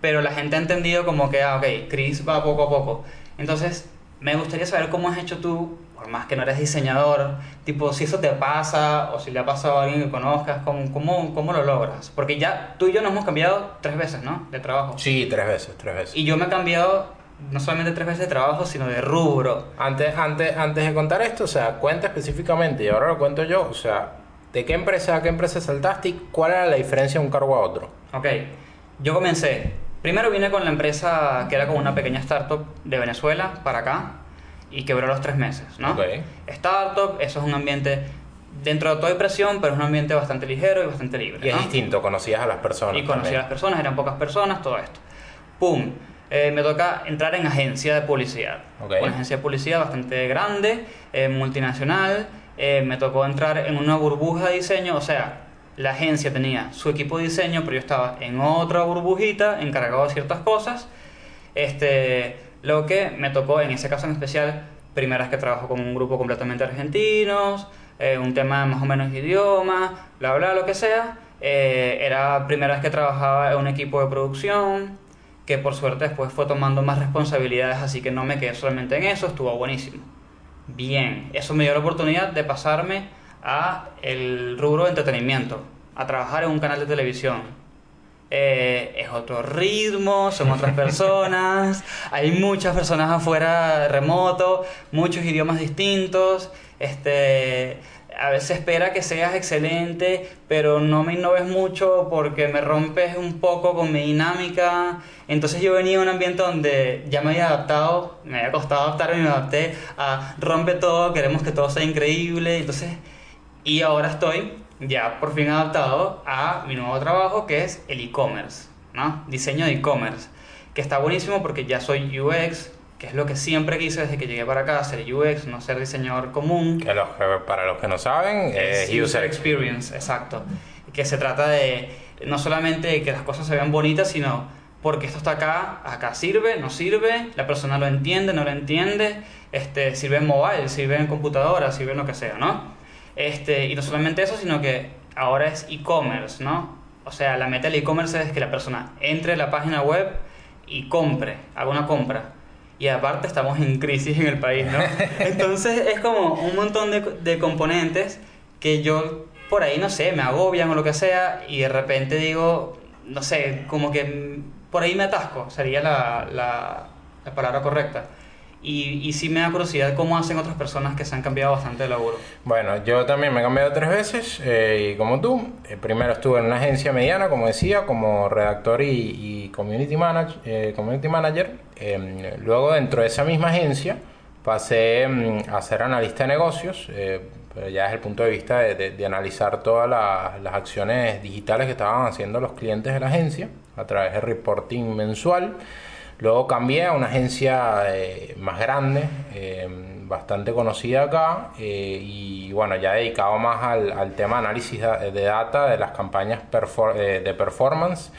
pero la gente ha entendido como que, ah, ok, Chris va poco a poco. Entonces, me gustaría saber cómo has hecho tú, por más que no eres diseñador, tipo, si eso te pasa o si le ha pasado a alguien que conozcas, ¿cómo, cómo, cómo lo logras? Porque ya tú y yo nos hemos cambiado tres veces, ¿no? De trabajo. Sí, tres veces, tres veces. Y yo me he cambiado no solamente tres veces de trabajo, sino de rubro. Antes, antes, antes de contar esto, o sea, cuenta específicamente, y ahora lo cuento yo, o sea, ¿de qué empresa a qué empresa saltaste y cuál era la diferencia de un cargo a otro? Ok, yo comencé. Primero vine con la empresa que era como una pequeña startup de Venezuela para acá y quebró los tres meses, ¿no? Startup, eso es un ambiente, dentro de todo hay presión, pero es un ambiente bastante ligero y bastante libre. Y es ¿no? distinto, conocías a las personas. Y conocí a las personas, eran pocas personas, todo esto. ¡Pum! Eh, me toca entrar en agencia de publicidad. Una agencia de publicidad bastante grande, eh, multinacional, eh, me tocó entrar en una burbuja de diseño, o sea, la agencia tenía su equipo de diseño, pero yo estaba en otra burbujita encargado de ciertas cosas. Este, lo que me tocó en ese caso en especial, primeras que trabajo con un grupo completamente argentinos, eh, un tema más o menos idioma, bla bla, lo que sea. Eh, era primera vez que trabajaba en un equipo de producción, que por suerte después fue tomando más responsabilidades, así que no me quedé solamente en eso, estuvo buenísimo. Bien, eso me dio la oportunidad de pasarme a el rubro de entretenimiento, a trabajar en un canal de televisión. Eh, es otro ritmo, son otras (laughs) personas, hay muchas personas afuera remoto, muchos idiomas distintos, este, a veces espera que seas excelente, pero no me innoves mucho porque me rompes un poco con mi dinámica. Entonces yo venía a un ambiente donde ya me había adaptado, me había costado adaptarme y me adapté a rompe todo, queremos que todo sea increíble. Entonces, y ahora estoy ya por fin adaptado a mi nuevo trabajo que es el e-commerce, ¿no? Diseño de e-commerce, que está buenísimo porque ya soy UX, que es lo que siempre quise desde que llegué para acá, ser UX, no ser diseñador común. Que los- para los que no saben, es User Experience. Experience, exacto. Que se trata de no solamente de que las cosas se vean bonitas, sino porque esto está acá, acá sirve, no sirve, la persona lo entiende, no lo entiende, este, sirve en mobile, sirve en computadora, sirve en lo que sea, ¿no? Este, y no solamente eso, sino que ahora es e-commerce, ¿no? O sea, la meta del e-commerce es que la persona entre a la página web y compre, haga una compra. Y aparte estamos en crisis en el país, ¿no? (laughs) Entonces es como un montón de, de componentes que yo por ahí, no sé, me agobian o lo que sea y de repente digo, no sé, como que por ahí me atasco, sería la, la, la palabra correcta. Y, y sí me da curiosidad cómo hacen otras personas que se han cambiado bastante de laburo. Bueno, yo también me he cambiado tres veces, eh, y como tú, eh, primero estuve en una agencia mediana, como decía, como redactor y, y community, manage- eh, community manager. Eh, luego, dentro de esa misma agencia, pasé mm, a ser analista de negocios, eh, pero ya desde el punto de vista de, de- de analizar todas la- las acciones digitales que estaban haciendo los clientes de la agencia a través de reporting mensual. Luego cambié a una agencia eh, más grande, eh, bastante conocida acá, eh, y bueno, ya dedicado más al, al tema análisis de data de las campañas de performance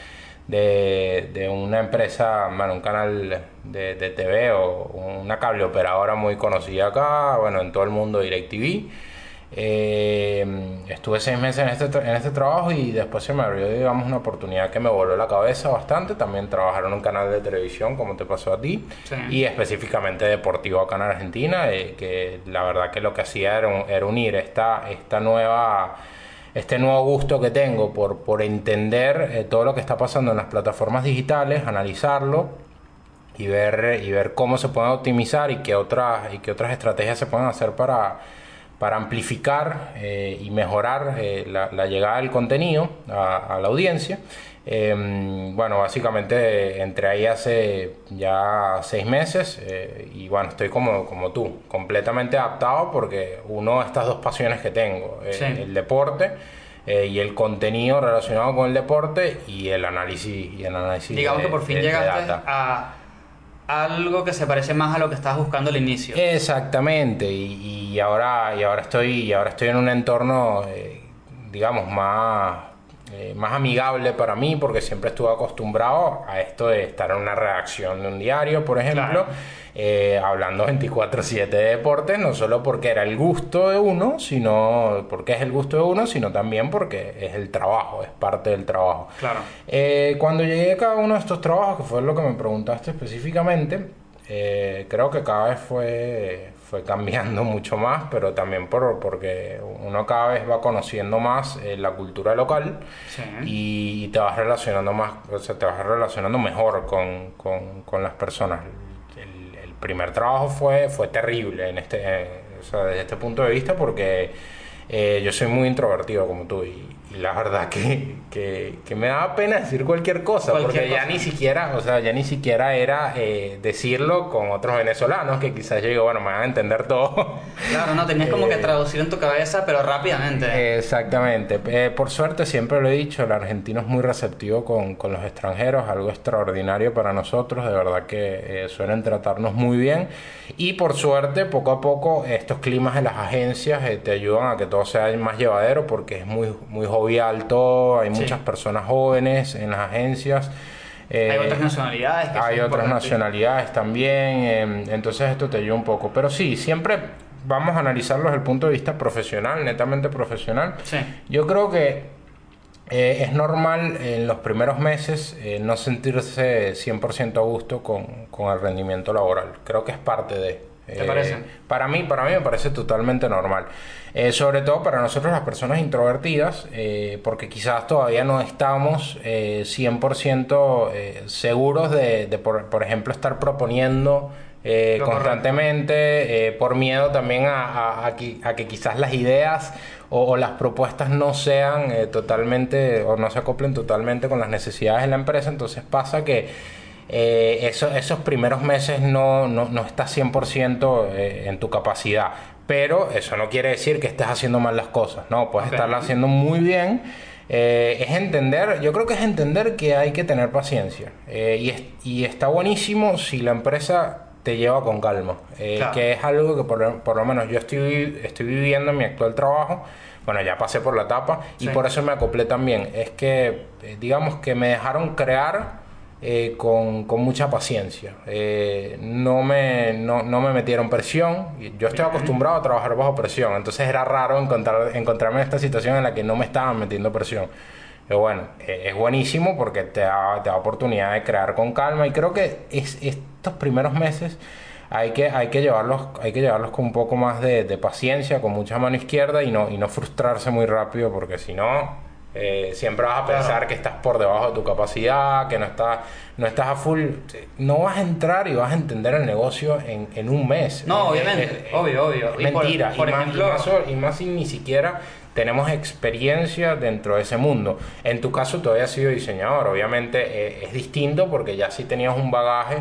de, una empresa, bueno, un canal de, de TV o una cable operadora muy conocida acá, bueno, en todo el mundo, DirecTV. Eh, estuve seis meses en este, en este trabajo y después se me abrió, digamos, una oportunidad que me voló la cabeza bastante. También trabajar en un canal de televisión, como te pasó a ti, Sí. y específicamente deportivo acá en Argentina, eh, que la verdad que lo que hacía era unir esta, esta nueva este nuevo gusto que tengo por, por entender eh, todo lo que está pasando en las plataformas digitales, analizarlo y ver, y ver cómo se pueden optimizar y qué otras, y qué otras estrategias se pueden hacer para, para amplificar eh, y mejorar eh, la, la llegada del contenido a, a la audiencia. Eh, bueno, básicamente entré ahí hace ya seis meses eh, y bueno, estoy como, como tú, completamente adaptado porque uno de estas dos pasiones que tengo, eh, Sí. el deporte eh, y el contenido relacionado con el deporte y el análisis y el análisis Digamos de- que por fin llegaste a algo que se parece más a lo que estabas buscando al inicio. Exactamente, y, y ahora, y ahora estoy, y ahora estoy en un entorno, eh, digamos, más, eh, más amigable para mí, porque siempre estuve acostumbrado a esto de estar en una redacción de un diario, por ejemplo, Claro. eh, hablando 24/7 de deportes, no solo porque era el gusto de uno, sino porque es el gusto de uno, sino también porque es el trabajo, es parte del trabajo. Claro. Eh, cuando llegué a cada uno de estos trabajos, que fue lo que me preguntaste específicamente, creo que cada vez fue, fue cambiando (laughs) mucho más, pero también por, porque uno cada vez va conociendo más eh, la cultura local Sí. y, te vas relacionando más, o sea, te vas relacionando mejor con, con- con las personas. El, el primer trabajo fue, fue terrible en este, eh, o sea, desde este punto de vista porque eh, yo soy muy introvertido como tú y la verdad que, que, que me daba pena decir cualquier cosa, Cualquier porque ya cosa. ni siquiera, o sea, ya ni siquiera era eh, decirlo con otros venezolanos que quizás yo digo, bueno, me van a entender todo. Claro, no, tenías como que (laughs) Eh, traducir en tu cabeza, pero rápidamente. Exactamente. Eh, por suerte, siempre lo he dicho, el argentino es muy receptivo con, con los extranjeros, algo extraordinario para nosotros, de verdad que eh, suelen tratarnos muy bien. Y por suerte, poco a poco, estos climas de las agencias eh, te ayudan a que todo sea más llevadero porque es muy, muy jovial todo, hay Sí. muchas personas jóvenes en las agencias. Eh, hay otras nacionalidades. Que hay otras nacionalidades también, eh, entonces esto te ayuda un poco. Pero sí, siempre vamos a analizarlo desde el punto de vista profesional, netamente profesional. Sí. Yo creo que eh, es normal en los primeros meses no sentirse 100% a gusto con, con el rendimiento laboral. Creo que es parte de... ¿Te eh, parece? Para mí, para mí me parece totalmente normal. Eh, sobre todo para nosotros las personas introvertidas, eh, porque quizás todavía no estamos eh, 100% eh, seguros de, de, por, por ejemplo, estar proponiendo constantemente, por miedo también a, a- a que, a que quizás las ideas o, o las propuestas no sean totalmente o no se acoplen totalmente con las necesidades de la empresa. Entonces pasa que eh, eso- esos primeros meses no, no, no estás 100% eh, en tu capacidad. Pero eso no quiere decir que estés haciendo mal las cosas, ¿no? Puedes Ok. estarlas haciendo muy bien. Eh, es entender, yo creo que es entender que hay que tener paciencia. Eh, y, es- y está buenísimo si la empresa te lleva con calma. Eh, Claro. Que es algo que por, por lo menos yo estoy, estoy viviendo en mi actual trabajo. Bueno, ya pasé por la etapa y Sí. por eso me acoplé también. Es que, eh, digamos que me dejaron crear eh, con, con mucha paciencia. Eh, no, me, no, no me metieron presión. Yo estoy acostumbrado a trabajar bajo presión, entonces era raro encontrar, encontrarme en esta situación en la que no me estaban metiendo presión. Pero bueno, eh, es buenísimo porque te da, te da oportunidad de crear con calma y creo que es, estos primeros meses hay que, hay que llevarlos, hay que llevarlos con un poco más de, de paciencia, con mucha mano izquierda y no, y no frustrarse muy rápido porque si no, eh, siempre vas a Claro. pensar que estás por debajo de tu capacidad, que no estás, no estás a full. No vas a entrar y vas a entender el negocio en, en un mes. No, Es- obviamente, es- es- obvio, obvio. es Y mentira. por y, más, ejemplo- y, más, y más si ni siquiera tenemos experiencia dentro de ese mundo. En tu caso, tú habías sido diseñador. Obviamente eh, es distinto porque ya sí tenías un bagaje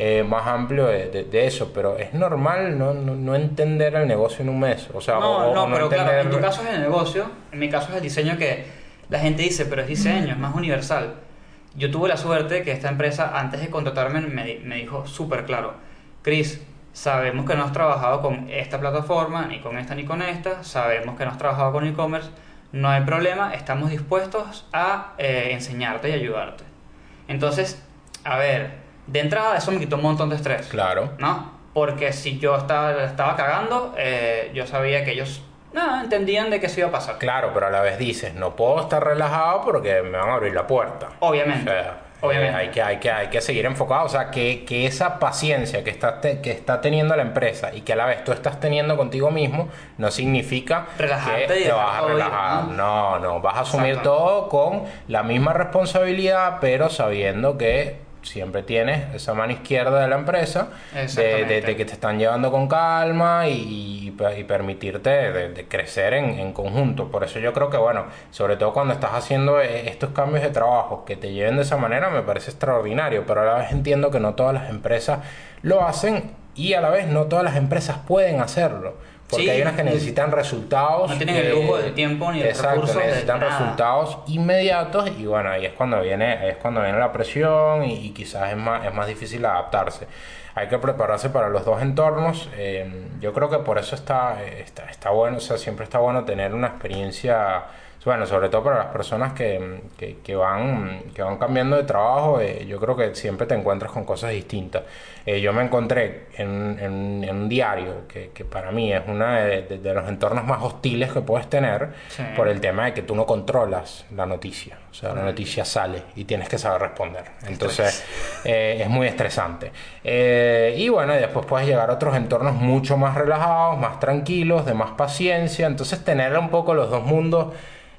eh, más amplio de, de- de eso, pero es normal no, no, no entender el negocio en un mes. O sea, No, o- o no, pero claro, en tu caso es el negocio, en mi caso es el diseño que la gente dice, pero es diseño, es más universal. Yo tuve la suerte que esta empresa, antes de contratarme, me, di- me dijo súper claro, Chris, sabemos que no has trabajado con esta plataforma, ni con esta, ni con esta, sabemos que no has trabajado con e-commerce, no hay problema, estamos dispuestos a eh, enseñarte y ayudarte. Entonces, a ver, de entrada eso me quitó un montón de estrés. Claro. ¿no? Porque si yo estaba, estaba cagando, eh, yo sabía que ellos no, entendían de qué se iba a pasar. Claro, pero a la vez dices, no puedo estar relajado porque me van a abrir la puerta. Obviamente. O sea, Obviamente. hay, que, hay, que, hay que seguir enfocado. O sea, que, que esa paciencia que está, te- que está teniendo la empresa y que a la vez tú estás teniendo contigo mismo, no significa Relajarte que y te vas a ir, relajar. ¿no? No, no, vas a asumir todo con la misma responsabilidad, pero sabiendo que siempre tienes esa mano izquierda de la empresa, de, Exactamente. de- de que te están llevando con calma y, y permitirte de, de crecer en, en conjunto. Por eso yo creo que, bueno, sobre todo cuando estás haciendo eh, estos cambios de trabajo que te lleven de esa manera, me parece extraordinario, pero a la vez entiendo que no todas las empresas lo hacen y a la vez no todas las empresas pueden hacerlo. Porque Sí, hay unas que necesitan resultados. no tienen el lujo del tiempo ni de Exacto, recursos de necesitan nada. resultados inmediatos y bueno, ahí es cuando viene, ahí es cuando viene la presión y, y quizás es más, es más difícil adaptarse. Hay que prepararse para los dos entornos. eh, yo creo que por eso está, está, está bueno, o sea, siempre está bueno tener una experiencia, bueno, sobre todo para las personas que, que, que van, que van cambiando de trabajo, eh, yo creo que siempre te encuentras con cosas distintas. Eh, yo me encontré en, en- en un diario que, que para mí es uno de, de- de los entornos más hostiles que puedes tener Sí. por el tema de que tú no controlas la noticia. O sea, la noticia sale y tienes que saber responder. Entonces, eh, es muy estresante. Y bueno, después puedes llegar a otros entornos mucho más relajados, más tranquilos, de más paciencia. Entonces, tener un poco los dos mundos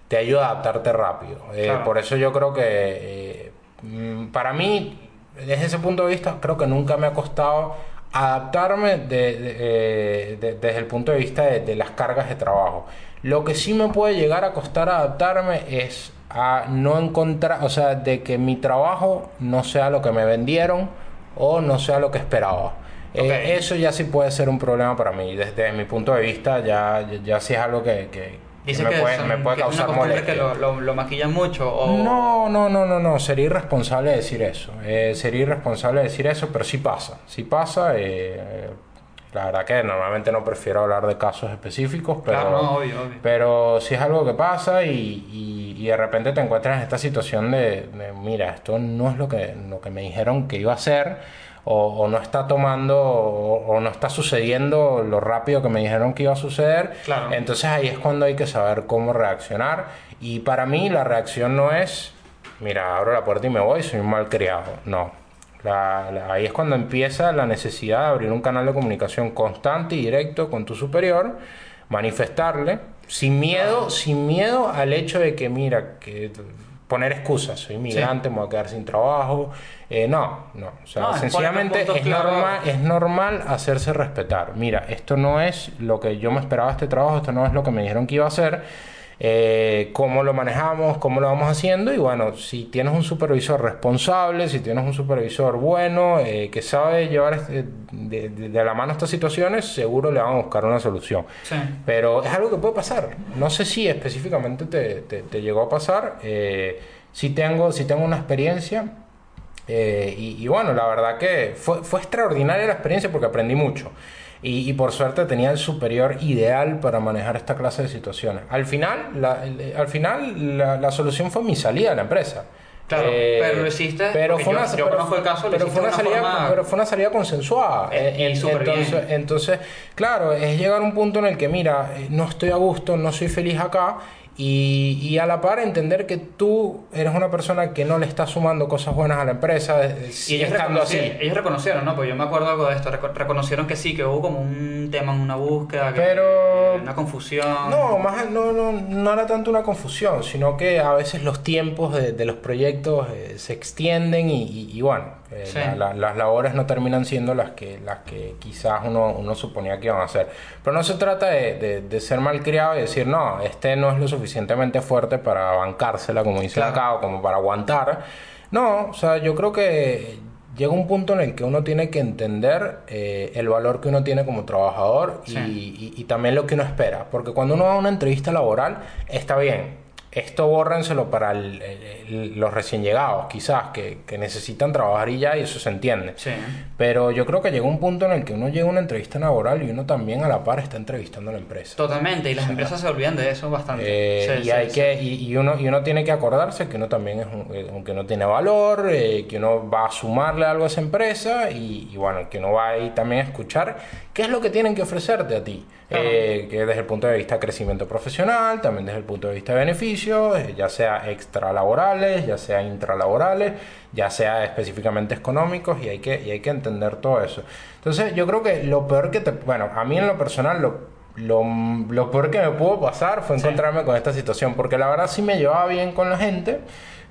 te ayuda a adaptarte rápido. Eh, Claro. Por eso yo creo que eh, mm, para mí, desde ese punto de vista, creo que nunca me ha costado adaptarme de- de- eh, de- desde el punto de vista de, las cargas de trabajo. Lo que sí me puede llegar a costar adaptarme es a no encontrar, o sea, de que mi trabajo no sea lo que me vendieron o no sea lo que esperaba. Eh, eso ya sí puede ser un problema para mí. Desde mi punto de vista, ya, ya, ya sí es algo que, que- que me, que, puede, son- me puede que es una causar molestia. que lo, lo, lo maquillan mucho. O... No, no, no, no, no, sería irresponsable decir eso. Eh, sería irresponsable decir eso, pero sí pasa, sí pasa. eh, la verdad que normalmente no prefiero hablar de casos específicos, pero, Claro, no, obvio, obvio. pero sí es algo que pasa y, y- y de repente te encuentras en esta situación de, de, mira, esto no es lo que, lo que me dijeron que iba a ser. O, o no está tomando o, o no está sucediendo lo rápido que me dijeron que iba a suceder Claro. entonces ahí es cuando hay que saber cómo reaccionar. Y para mí la reacción no es, mira, abro la puerta y me voy, soy un mal criado. No. La- la- ahí es cuando empieza la necesidad de abrir un canal de comunicación constante y directo con tu superior, manifestarle, sin miedo, sin miedo al hecho de que, mira, que poner excusas, soy inmigrante, me voy a quedar sin trabajo. Eh, no, no. O sea, No, sencillamente es normal, es normal hacerse respetar. Mira, esto no es lo que yo me esperaba de este trabajo, esto no es lo que me dijeron que iba a hacer. Eh, cómo lo manejamos, cómo lo vamos haciendo y bueno, si tienes un supervisor responsable, si tienes un supervisor bueno, eh, que sabe llevar este- de, de- de la mano estas situaciones, seguro le van a buscar una solución. Sí. Pero es algo que puede pasar. No sé si específicamente te, te- te llegó a pasar. Eh, si tengo, si tengo una experiencia. eh, y, y bueno, la verdad que fue, fue extraordinaria la experiencia porque aprendí mucho. Y, y por suerte tenía el superior ideal para manejar esta clase de situaciones. Al final, la, el- al final la, la solución fue mi salida de la empresa. Claro, pero lo hiciste Pero fue yo- una, yo pero- el caso, pero fue una salida, forma- pero fue una salida consensuada. Eh, Eh, bien. entonces, entonces, claro, es llegar a un punto en el que, mira, eh, no estoy a gusto, no soy feliz acá, y, y a la par entender que tú eres una persona que no le está sumando cosas buenas a la empresa, eh, Y sigue ellos estando así. ellos reconocieron, ¿no? Pues yo me acuerdo algo de esto. reco- reconocieron que sí, que hubo como un tema en una búsqueda, que, Pero- una confusión. No, más no, no, no era tanto una confusión, sino que a veces los tiempos de, de los proyectos eh, se extienden y, y- y bueno, eh, Sí. la- la- las labores no terminan siendo las que, las que quizás uno, uno suponía que iban a ser. Pero no se trata de, de- de ser malcriado y decir, no, este no es lo suficientemente fuerte para bancársela, como dice Claro. acá, o como para aguantar. No, o sea, yo creo que llega un punto en el que uno tiene que entender eh, el valor que uno tiene como trabajador y, y- y también lo que uno espera. Porque cuando uno va a una entrevista laboral, está bien. Esto bórrenselo para el- el- los recién llegados, quizás, que, que necesitan trabajar y ya, y eso se entiende. Sí. Pero yo creo que llega un punto en el que uno llega a una entrevista laboral y uno también a la par está entrevistando a la empresa. Totalmente, y las empresas se olvidan de eso bastante. Eh, Sí, y sí, hay que y, y uno y uno tiene que acordarse que uno también es un, eh, que uno tiene valor eh, que uno va a sumarle algo a esa empresa y, y bueno que uno va ahí también a escuchar qué es lo que tienen que ofrecerte a ti Claro. Eh, que desde el punto de vista de crecimiento profesional también desde el punto de vista de beneficios eh, ya sea extralaborales ya sea intralaborales ya sea específicamente económicos y hay que y hay que entender todo eso entonces yo creo que lo peor que te bueno a mí en lo personal lo lo, lo peor que me pudo pasar fue Sí. encontrarme con esta situación, porque la verdad sí me llevaba bien con la gente,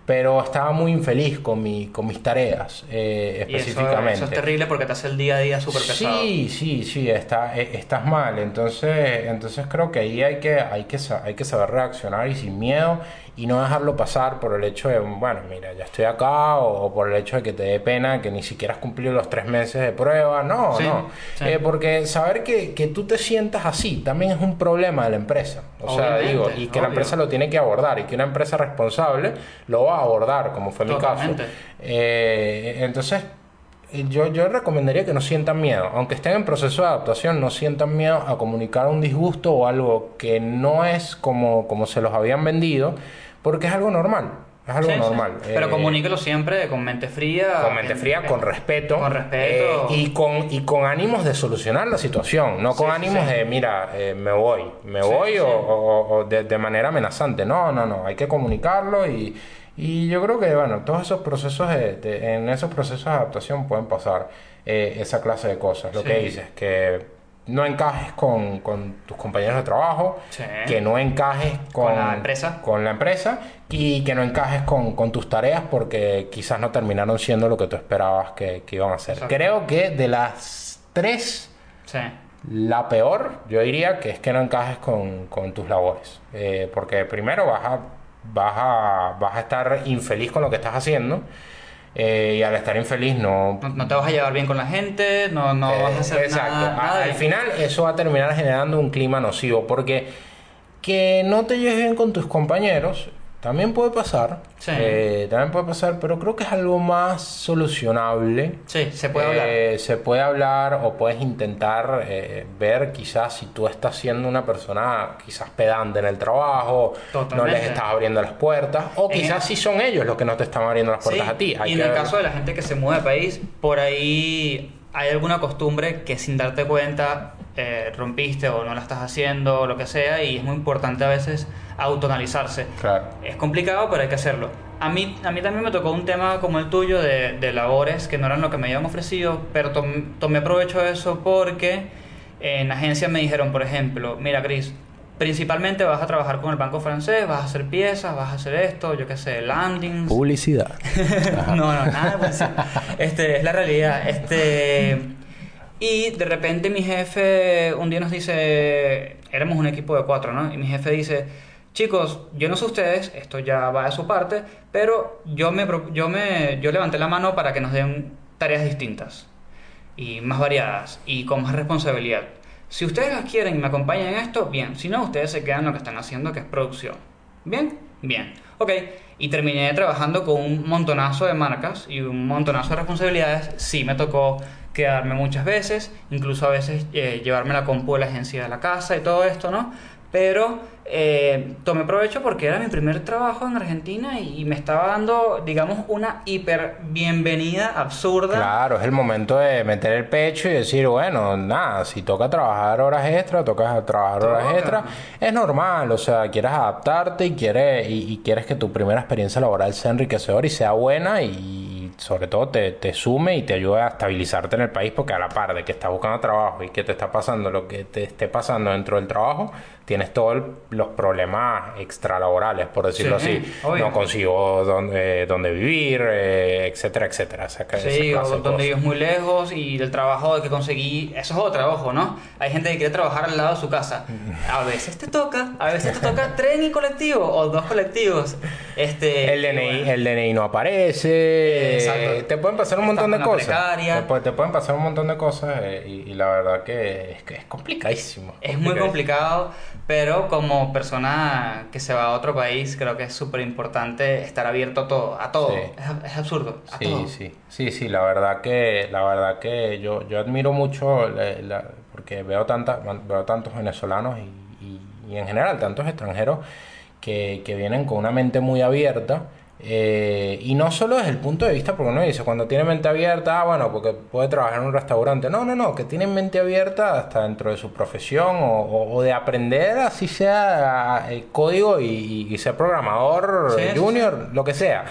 pero estaba muy infeliz con, mi, con mis tareas eh, Y eso, específicamente. eso es terrible porque te hace el día a día súper pesado. Sí, sí, sí, está, eh, estás mal. Entonces, entonces creo que ahí hay que, hay, que, hay que saber reaccionar y sin miedo y no dejarlo pasar por el hecho de, bueno, mira, ya estoy acá o, por el hecho de que te dé pena que ni siquiera has cumplido los tres meses de prueba. No, Sí, no. sí. Eh, porque saber que, que tú te sientas así también es un problema de la empresa. O sea, digo, y que la empresa lo tiene que abordar y que una empresa responsable lo va a abordar, como fue mi caso. Eh, entonces, yo, yo recomendaría que no sientan miedo, aunque estén en proceso de adaptación, no sientan miedo a comunicar un disgusto o algo que no es como, como se los habían vendido, porque es algo normal, es algo Sí, sí. normal. Pero Eh, comuníquelo siempre con mente fría. con mente en- fría, con respeto. Con respeto. eh, y, con, y con ánimos de solucionar la situación, no con Sí, ánimos de, mira, eh, me voy, me voy o, o- o de, de manera amenazante. No, no, no, hay que comunicarlo y, y yo creo que, bueno, todos esos procesos, de, de- en esos procesos de adaptación pueden pasar eh, esa clase de cosas. Lo que dices, que no encajes con, con tus compañeros de trabajo, Sí. que no encajes con, Con la empresa. con la empresa y que no encajes con, con tus tareas porque quizás no terminaron siendo lo que tú esperabas que, que iban a ser. Exacto. Creo que de las tres, Sí. La peor, yo diría que es que no encajes con, con tus labores. Eh, porque primero vas a, vas, a, vas a estar infeliz con lo que estás haciendo. Eh, y al estar infeliz no, No, no te vas a llevar bien con la gente, no, no vas a hacer Eh, Exacto. nada, de- Al final eso va a terminar generando un clima nocivo porque que no te lleves bien con tus compañeros también puede pasar. Sí. Eh, también puede pasar, pero creo que es algo más solucionable. Sí, se puede hablar. Eh, se puede hablar o puedes intentar eh, ver quizás si tú estás siendo una persona quizás pedante en el trabajo, no les estás abriendo las puertas, o quizás si son ellos los que no te están abriendo las puertas Sí, a ti. Hay Y en el ver- caso de la gente que se mueve de país, por ahí hay alguna costumbre que sin darte cuenta eh, rompiste o no la estás haciendo o lo que sea y es muy importante a veces autoanalizarse. Claro. Es complicado, pero hay que hacerlo. A mí, a mí también me tocó un tema como el tuyo de, de labores que no eran lo que me habían ofrecido, pero tom- tomé provecho de eso porque en agencias me dijeron, por ejemplo, mira, Chris, principalmente vas a trabajar con el banco francés, vas a hacer piezas, vas a hacer esto, yo qué sé, landings. Publicidad. (laughs) no, no, nada publicidad. Este, es la realidad. Este, y de repente mi jefe un día nos dice, éramos un equipo de cuatro, ¿no? Y mi jefe dice, chicos, yo no sé ustedes, esto ya va de su parte, pero yo me, yo me, yo levanté la mano para que nos den tareas distintas y más variadas y con más responsabilidad. Si ustedes las quieren y me acompañan en esto, bien. Si no, ustedes se quedan lo que están haciendo, que es producción. ¿Bien? Bien. Ok. Y terminé trabajando con un montonazo de marcas y un montonazo de responsabilidades. Sí me tocó quedarme muchas veces, incluso a veces eh, llevarme la compu de la agencia de la casa y todo esto, ¿no? Pero eh, tomé provecho porque era mi primer trabajo en Argentina y, y me estaba dando, digamos, una hiper bienvenida absurda. Claro, es el momento de meter el pecho y decir, bueno, nada, si toca trabajar horas extra, toca trabajar horas Toca. extra, es normal, o sea, quieres adaptarte y quieres, y, y quieres que tu primera experiencia laboral sea enriquecedora y sea buena y sobre todo te, te sume y te ayude a estabilizarte en el país porque a la par de que estás buscando trabajo y que te está pasando lo que te esté pasando dentro del trabajo, tienes todos los problemas extralaborales, por decirlo Sí, así. obvio. No consigo dónde, dónde vivir, eh, etcétera, etcétera. O sea, que Sí, o de donde cosas. vives muy lejos y del trabajo que conseguí, eso es otra, ojo, ¿no? Hay gente que quiere trabajar al lado de su casa. A veces te toca, a veces te toca (laughs) tren y colectivo o dos colectivos. Este, El DNI, bueno, el DNI no aparece. Exacto. Te pueden pasar un montón de Estás cosas. Te, te pueden pasar un montón de cosas eh, y, y la verdad que es, que es complicadísimo. Es muy complicado, pero como persona que se va a otro país, creo que es súper importante estar abierto a todo, a todo. Sí. Es, es absurdo, a Sí, todo. sí, sí, sí, la verdad que, la verdad que yo, yo admiro mucho la- la- porque veo tantas, veo tantos venezolanos y, y- y en general tantos extranjeros que, que vienen con una mente muy abierta. Eh, y no solo desde el punto de vista, porque uno dice, cuando tiene mente abierta, ah, bueno, porque puede trabajar en un restaurante. No, no, no, que tienen mente abierta hasta dentro de su profesión o, o- o de aprender, así sea eh, código y, y ser programador Sí, sí, junior, lo que sea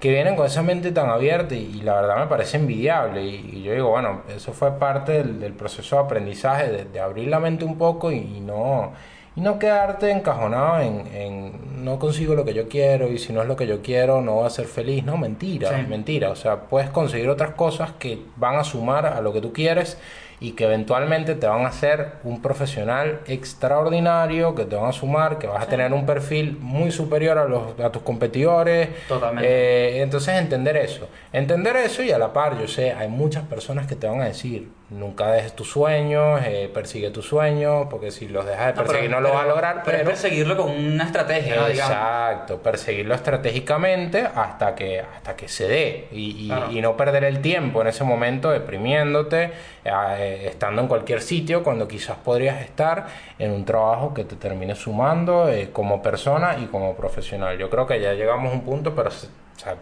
que vienen con esa mente tan abierta y, y la verdad me parece envidiable y, y yo digo, bueno, eso fue parte del, del proceso de aprendizaje, de, de abrir la mente un poco y, y no y no quedarte encajonado en, en no consigo lo que yo quiero y si no es lo que yo quiero no voy a ser feliz, no, mentira, Sí. mentira, o sea, puedes conseguir otras cosas que van a sumar a lo que tú quieres y que eventualmente te van a hacer un profesional extraordinario, que te van a sumar, que vas a tener un perfil muy superior a, los, a tus competidores. Totalmente. Eh, entonces entender eso. Entender eso y a la par, yo sé, hay muchas personas que te van a decir, nunca dejes tus sueños, eh, persigue tus sueños, porque si los dejas de No, pero- perseguir no, lo vas a pero- lograr, pero, pero... es perseguirlo con una estrategia, ¿no? Digamos. Exacto, perseguirlo estratégicamente hasta que, hasta que se dé y, y- Claro. y no perder el tiempo en ese momento deprimiéndote, eh, estando en cualquier sitio cuando quizás podrías estar en un trabajo que te termine sumando eh, como persona y como profesional. Yo creo que ya llegamos a un punto, pero se-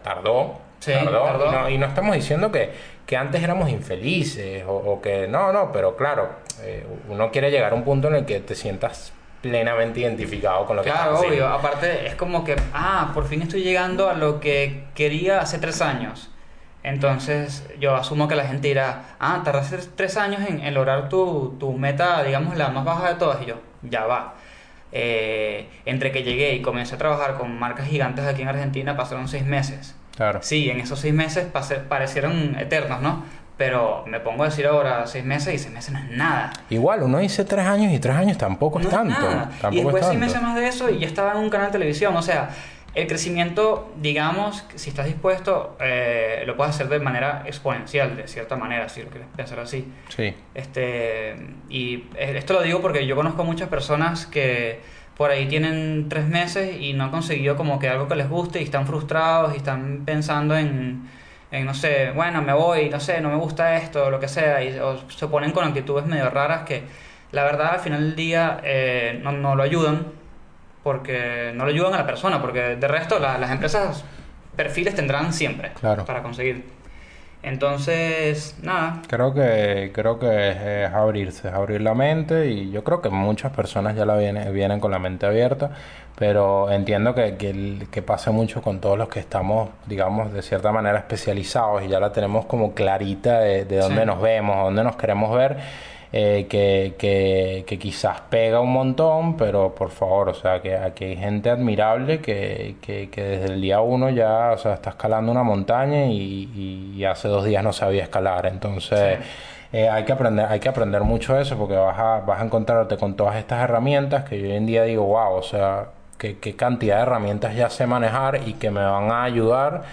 tardó. Sí, tardó, tardó. Y, no, y no estamos diciendo que, que antes éramos infelices o, o que no, no, pero claro, eh, uno quiere llegar a un punto en el que te sientas plenamente identificado con lo que Claro, obvio. Aparte, es como que, ah, por fin estoy llegando a lo que quería hace tres años. Entonces, yo asumo que la gente dirá, ah, tardaste tres- tres años en, en lograr tu, tu meta, digamos, la más baja de todas. Y yo, ya va. Eh, entre que llegué y comencé a trabajar con marcas gigantes aquí en Argentina, pasaron seis meses. Claro. Sí, en esos seis meses parecieron eternos, ¿no? Pero me pongo a decir ahora seis meses y seis meses no es nada. Igual, uno dice tres años y tres años tampoco es No tanto. nada. Tampoco y después es seis meses más de eso y ya estaba en un canal de televisión. O sea, el crecimiento, digamos, si estás dispuesto, eh, lo puedes hacer de manera exponencial, de cierta manera, si lo quieres pensar así. Sí. Este, y eh, esto lo digo porque yo conozco muchas personas que por ahí tienen tres meses y no han conseguido como que algo que les guste y están frustrados y están pensando en, en no sé, bueno, me voy, no sé, no me gusta esto, lo que sea, y o se ponen con actitudes medio raras que la verdad al final del día eh, no, no lo ayudan porque no lo ayudan a la persona, porque de resto la- las empresas perfiles tendrán siempre Claro. para conseguir. Entonces, nada, Creo que, creo que es, es abrirse, es abrir la mente y yo creo que muchas personas ya la vienen, vienen con la mente abierta, pero entiendo que, que, que pasa mucho con todos los que estamos, digamos, de cierta manera especializados y ya la tenemos como clarita de, de dónde Sí. nos vemos, dónde nos queremos ver, eh, que, que, que quizás pega un montón, pero por favor, o sea, que aquí hay gente admirable que, que, que desde el día uno ya, o sea, está escalando una montaña y, y hace dos días no sabía escalar, entonces... eh, hay que aprender, hay que aprender mucho eso porque vas a, vas a encontrarte con todas estas herramientas que yo hoy en día digo, wow, o sea, qué, qué cantidad de herramientas ya sé manejar y que me van a ayudar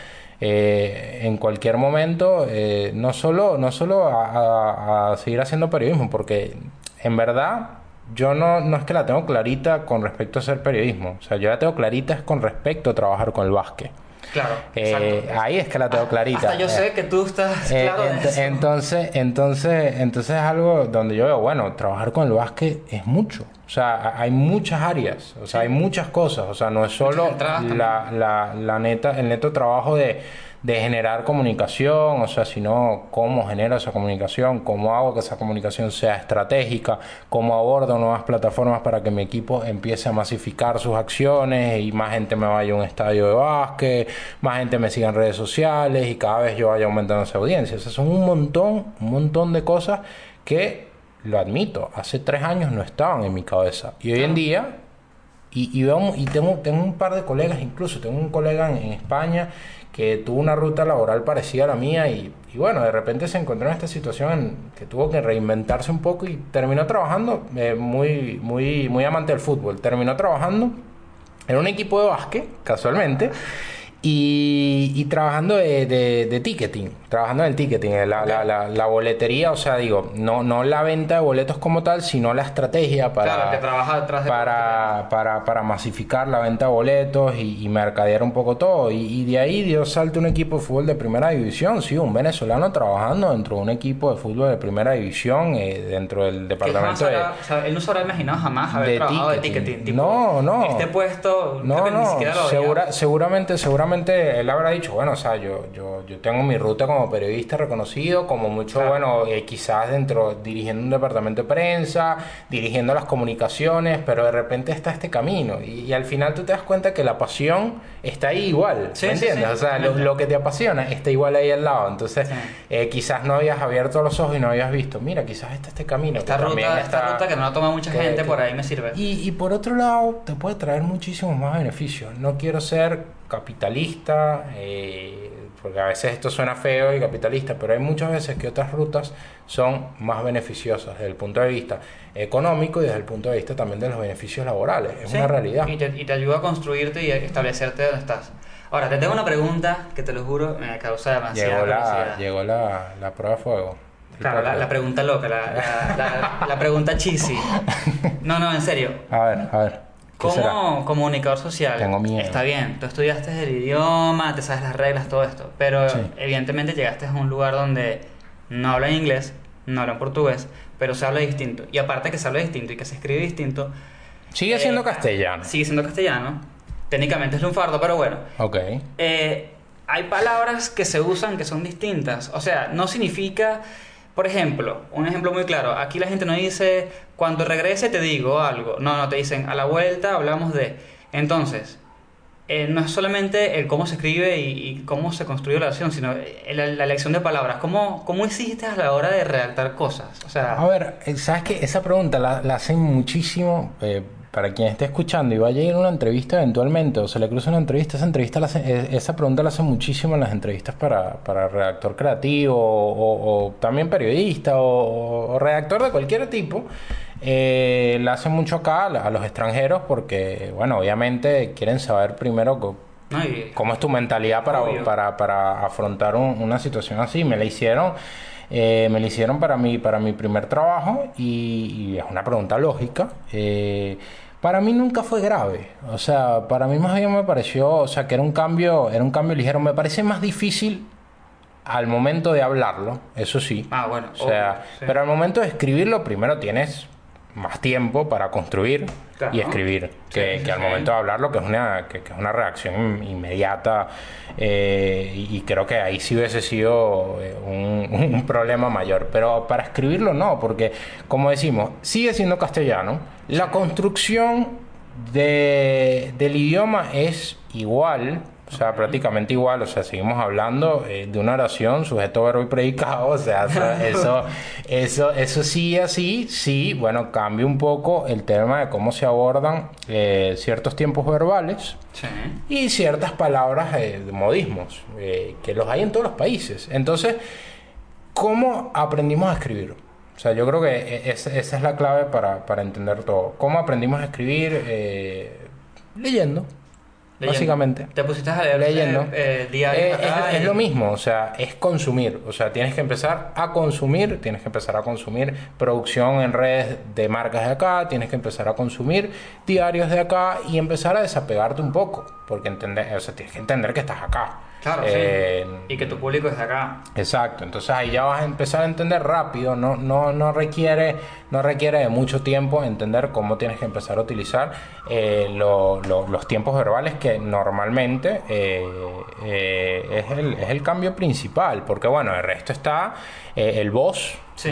eh, en cualquier momento, eh, no solo, no solo a, seguir haciendo periodismo, porque en verdad yo no, no es que la tengo clarita con respecto a hacer periodismo, o sea, yo la tengo clarita es con respecto a trabajar con el básquet. Claro. Eh, exacto. ahí es que la tengo clarita. Hasta yo Eh, sé que tú estás eh, claro de ent- eso. entonces, entonces, entonces es algo donde yo veo, bueno, trabajar con el básquet es mucho. O sea, ha- hay muchas áreas, o sea, hay muchas cosas. O sea, no es solo la, la, la neta, el neto trabajo de, de generar comunicación, o sea, sino cómo genero esa comunicación, cómo hago que esa comunicación sea estratégica, cómo abordo nuevas plataformas para que mi equipo empiece a masificar sus acciones y más gente me vaya a un estadio de básquet, más gente me siga en redes sociales y cada vez yo vaya aumentando esa audiencia. O sea, son un montón, un montón de cosas que, lo admito, hace tres años no estaban en mi cabeza. Y hoy en día y, y, veo- y tengo, tengo un par de colegas, incluso tengo un colega en, en España que tuvo una ruta laboral parecida a la mía y, bueno, de repente se encontró en esta situación que tuvo que reinventarse un poco y terminó trabajando eh, muy, muy, muy amante del fútbol. Terminó trabajando en un equipo de básquet, casualmente, y, trabajando de- de ticketing, trabajando en el ticketing, en la, la, la, la boletería, o sea, digo, no, no la venta de boletos como tal, sino la estrategia para, Claro, que trabaja detrás de para, para, para masificar la venta de boletos y, y mercadear un poco todo. Y, y de ahí dio salto un equipo de fútbol de primera división, sí, un venezolano trabajando dentro de un equipo de fútbol de primera división, eh, dentro del departamento de... habrá- o sea, él no se habrá imaginado jamás haber de trabajado de ticketing. ticketing. tipo, No, no. Este puesto, No, que ni no, siquiera lo segura- seguramente, seguramente él habrá dicho, bueno, o sea, yo, yo, yo tengo mi ruta como periodista reconocido, como mucho, Claro. bueno, eh, quizás dentro, dirigiendo un departamento de prensa, dirigiendo las comunicaciones, pero de repente está este camino y, y al final tú te das cuenta que la pasión está ahí igual, Sí, ¿me sí, entiendes? sí, o sea, lo, que te apasiona está igual ahí al lado, entonces eh, quizás no habías abierto los ojos y no habías visto, mira, quizás está este camino. Esta ruta, esta ruta que no la toma mucha que- gente, que- por ahí me sirve. y, y por otro lado, te puede traer muchísimos más beneficios. No quiero ser capitalista, eh, porque a veces esto suena feo y capitalista, pero hay muchas veces que otras rutas son más beneficiosas desde el punto de vista económico y desde el punto de vista también de los beneficios laborales. Es Sí, una realidad. Y te, y te ayuda a construirte y a establecerte donde estás. Ahora, te tengo una pregunta que te lo juro me causa demasiada Llegó, la, curiosidad. llegó la, la prueba de fuego. Claro, la, la pregunta loca, la, la, pregunta cheesy. (laughs) No, no, en serio. A ver, a ver. Como comunicador social, Tengo miedo. está bien, tú estudiaste el idioma, te sabes las reglas, todo esto, pero Sí. evidentemente llegaste a un lugar donde no hablan inglés, no hablan portugués, pero se habla distinto. Y aparte que se habla distinto y que se escribe distinto, Sigue siendo eh, castellano. sigue siendo castellano. Técnicamente es lunfardo, pero bueno. Ok. Eh, hay palabras que se usan que son distintas. O sea, no significa, por ejemplo, un ejemplo muy claro. Aquí la gente no dice, cuando regrese te digo algo. No, no, te dicen, a la vuelta hablamos de. Entonces, eh, no es solamente el cómo se escribe y, cómo se construye la oración, sino eh, la, elección de palabras. ¿Cómo, ¿Cómo hiciste a la hora de redactar cosas? O sea, A ver, eh, ¿sabes qué? Esa pregunta la, hacen muchísimo, para quien esté escuchando y vaya a ir a una entrevista eventualmente o se le cruza una entrevista, esa entrevista la hace- e- esa pregunta la hacen muchísimo en las entrevistas para, para redactor creativo o, o también periodista o, o redactor de cualquier tipo. Eh, la hacen mucho acá a, los extranjeros porque, bueno, obviamente quieren saber primero y- ¿Cómo es tu mentalidad para, para, para afrontar un- una situación así? Me la hicieron, eh, me la hicieron para mi, para mi primer trabajo y, y es una pregunta lógica. Eh, para mí nunca fue grave. O sea, para mí más bien me pareció, o sea, que era un cambio, era un cambio ligero. Me parece más difícil al momento de hablarlo, eso sí. Ah, bueno, O sea, obvio, sí. pero al momento de escribirlo, primero tienes más tiempo para construir Claro. y escribir que, Sí, sí, que al sí. momento de hablarlo, que es una, que, que es una reacción inmediata. eh, y, y creo que ahí sí hubiese sido eh, un, (laughs) un problema mayor. Pero para escribirlo no, porque como decimos, sigue siendo castellano. La construcción de, del idioma es igual, o sea, prácticamente igual, o sea, seguimos hablando eh, de una oración, sujeto, verbo y predicado, o sea, (laughs) eso, eso, eso, sí, así, sí, bueno, cambia un poco el tema de cómo se abordan eh, ciertos tiempos verbales Sí. y ciertas palabras eh, de modismos, eh, que los hay en todos los países. Entonces, ¿cómo aprendimos a escribir? O sea, yo creo que e- es- esa es la clave para, para entender todo. ¿Cómo aprendimos a escribir? Eh, leyendo, Leyendo. básicamente. Te pusiste a leer Leyendo. eh, eh, Eh, es, es lo mismo, o sea, es consumir. O sea, tienes que empezar a consumir, tienes que empezar a consumir producción en redes de marcas de acá, tienes que empezar a consumir diarios de acá y empezar a desapegarte un poco. Porque entender, o sea, tienes que entender que estás acá. Claro, Eh, sí. Y que tu público es de acá. Exacto, entonces ahí ya vas a empezar a entender rápido, no, no, no, requiere, no requiere de mucho tiempo entender cómo tienes que empezar a utilizar eh, lo- lo- los tiempos verbales que normalmente eh, eh, es, el, es el cambio principal, porque bueno, el resto está eh, el vos, Sí.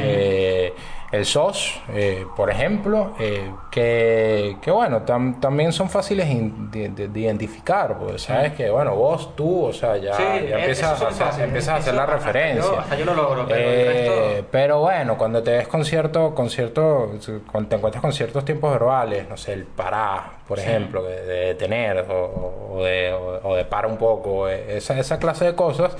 El sos, eh, por ejemplo, eh, que, que bueno, tam- también son fáciles in- de, de- de identificar, porque sabes que bueno, vos, tú, o sea, ya, Sí, ya empiezas, a fáciles, empiezas a hacer la hasta referencia. yo- hasta yo lo logro, pero Eh, resto- pero bueno, cuando te ves con cierto, con cierto, cuando te encuentras con ciertos tiempos verbales, no sé, el pará, por ejemplo, de, de detener o, o de, o, o de para un poco, esa, esa clase de cosas,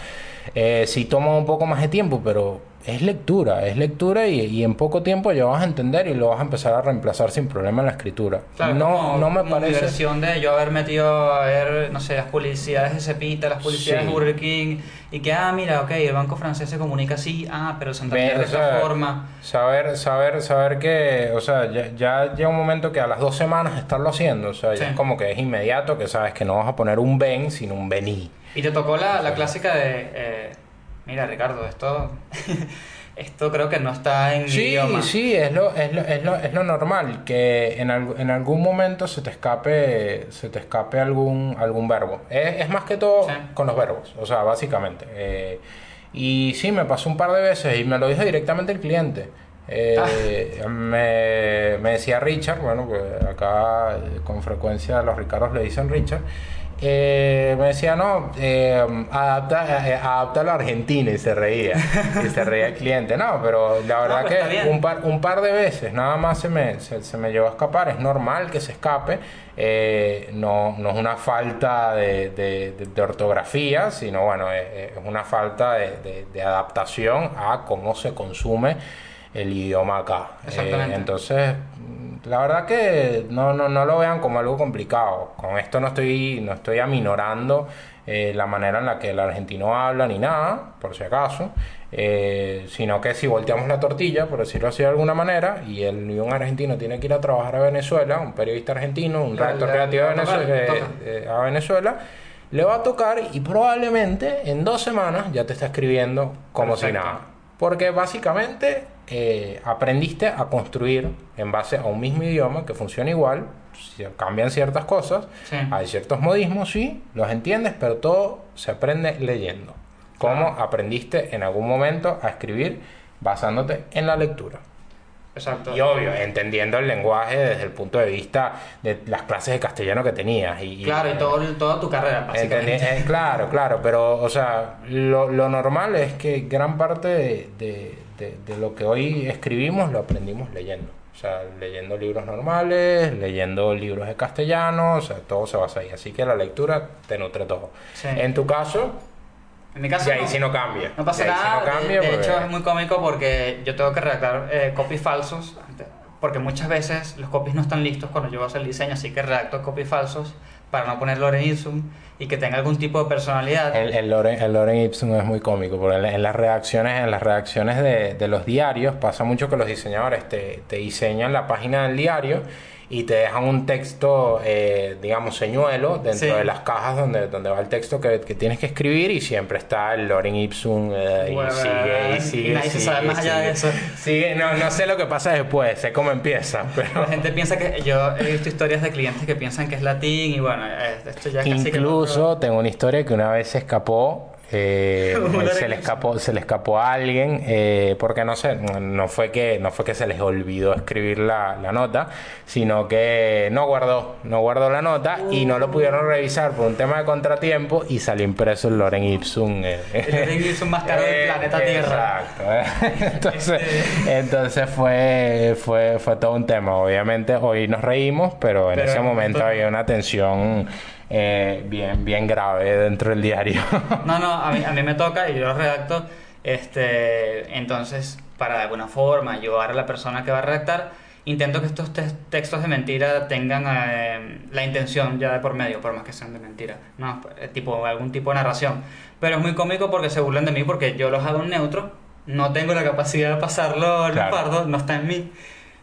sí toma un poco más de tiempo, pero es lectura, es lectura y, y en poco tiempo ya vas a entender y lo vas a empezar a reemplazar sin problema en la escritura. Claro, no, como- no me como parece... diversión de yo haber metido a ver, no sé, las publicidades de Cepita, las publicidades Sí. de Burger King, y que, ah, mira, ok, el banco francés se comunica así, ah, pero Santander de sea, forma. Saber, saber, saber que, o sea, ya, ya llega un momento que a las dos semanas estarlo haciendo, o sea, ya Sí. es como que es inmediato, que sabes que no vas a poner un ven, sino un vení. Y te tocó la, la clásica de, eh, mira, Ricardo, esto, (laughs) esto creo que no está en mi Sí, idioma. sí, es lo, es lo, es lo, es lo normal, que en, al- en algún momento se te escape, se te escape algún, algún verbo. Es, es más que todo Sí. con los verbos, o sea, básicamente. Eh, y sí, me pasó un par de veces y me lo dijo directamente el cliente. Eh, me, me decía Richard, bueno, pues acá eh, con frecuencia los Ricardos le dicen Richard. Eh, me decía, no, eh, adapta, eh, adapta a Argentina y se reía. Y se reía el cliente. No, pero la verdad que un par, un par de veces nada más se me, se, se me llevó a escapar. Es normal que se escape. eh, no, no es una falta de, de- de- de ortografía, sino bueno, es, es una falta de, adaptación a cómo se consume el idioma acá. Exactamente. Eh, entonces, la verdad que no, no, no lo vean como algo complicado. Con esto no estoy, no estoy aminorando eh, la manera en la que el argentino habla ni nada, por si acaso. Eh, sino que si volteamos la tortilla, por decirlo así de alguna manera, y, el, y un argentino tiene que ir a trabajar a Venezuela, un periodista argentino, un redactor creativo a tocar, Venezuela, le eh, eh, a Venezuela, le va a tocar y probablemente en dos semanas ya te está escribiendo como Perfecto. si nada. Porque básicamente eh, aprendiste a construir en base a un mismo idioma que funciona igual, cambian ciertas cosas, Sí. hay ciertos modismos, sí, los entiendes, pero todo se aprende leyendo. ¿Cómo aprendiste en algún momento a escribir basándote en la lectura? Exacto. Y obvio, entendiendo el lenguaje desde el punto de vista de las clases de castellano que tenías. Y, Claro, y todo, toda tu carrera, básicamente. eh, claro, claro, pero, o sea, lo, lo normal es que gran parte de, de- de- de lo que hoy escribimos lo aprendimos leyendo. O sea, leyendo libros normales, leyendo libros de castellano, o sea, todo se basa ahí. Así que la lectura te nutre todo. Sí. En tu caso, En mi caso y ahí no. sí no cambia. No pasa sí nada, no de- cambia de, porque- hecho es muy cómico porque yo tengo que redactar eh, copies falsos, porque muchas veces los copies no están listos cuando yo hacer el diseño, así que redacto copies falsos para no poner Loren Ipsum y que tenga algún tipo de personalidad. El, Loren, el Loren Ipsum es muy cómico, porque en, las redacciones, en las redacciones de, de los diarios pasa mucho que los diseñadores te, te diseñan la página del diario y te dejan un texto, eh, digamos, señuelo dentro Sí. de las cajas donde, donde va el texto que, que tienes que escribir y siempre está el Loren Ipsum eh, y Bueno, sigue y y sigue. nadie se sigue, sabe más allá de sigue. eso. Sigue, no, no sé lo que pasa después, sé cómo empieza, pero... La gente piensa que yo he visto historias de clientes que piensan que es latín y bueno, eh, esto ya casi que Incluso tengo una historia que una vez se escapó. Eh, (laughs) Un se le escapó se le escapó a alguien eh, porque no sé no- fue que no fue que se les olvidó escribir la, la nota sino que no guardó no guardó la nota y no lo pudieron revisar por un tema de contratiempo y salió impreso el Loren Ipsum eh. El Loren Ipsum más caro del Eh, planeta Tierra. exacto eh. (laughs) entonces Este- entonces fue fue fue todo un tema obviamente hoy nos reímos pero en Pero ese momento- había una tensión eh, bien, bien grave dentro del diario. (laughs) No, no, a mí, a mí me toca y yo lo redacto. Este, entonces, para de alguna forma ayudar a la persona que va a redactar, intento que estos te- textos de mentira tengan eh, la intención ya de por medio, por más que sean de mentira. No, Eh, tipo, algún tipo de narración. Pero es muy cómico porque se burlan de mí porque yo los hago en neutro. No tengo la capacidad de pasarlo al Claro. pardo, no está en mí.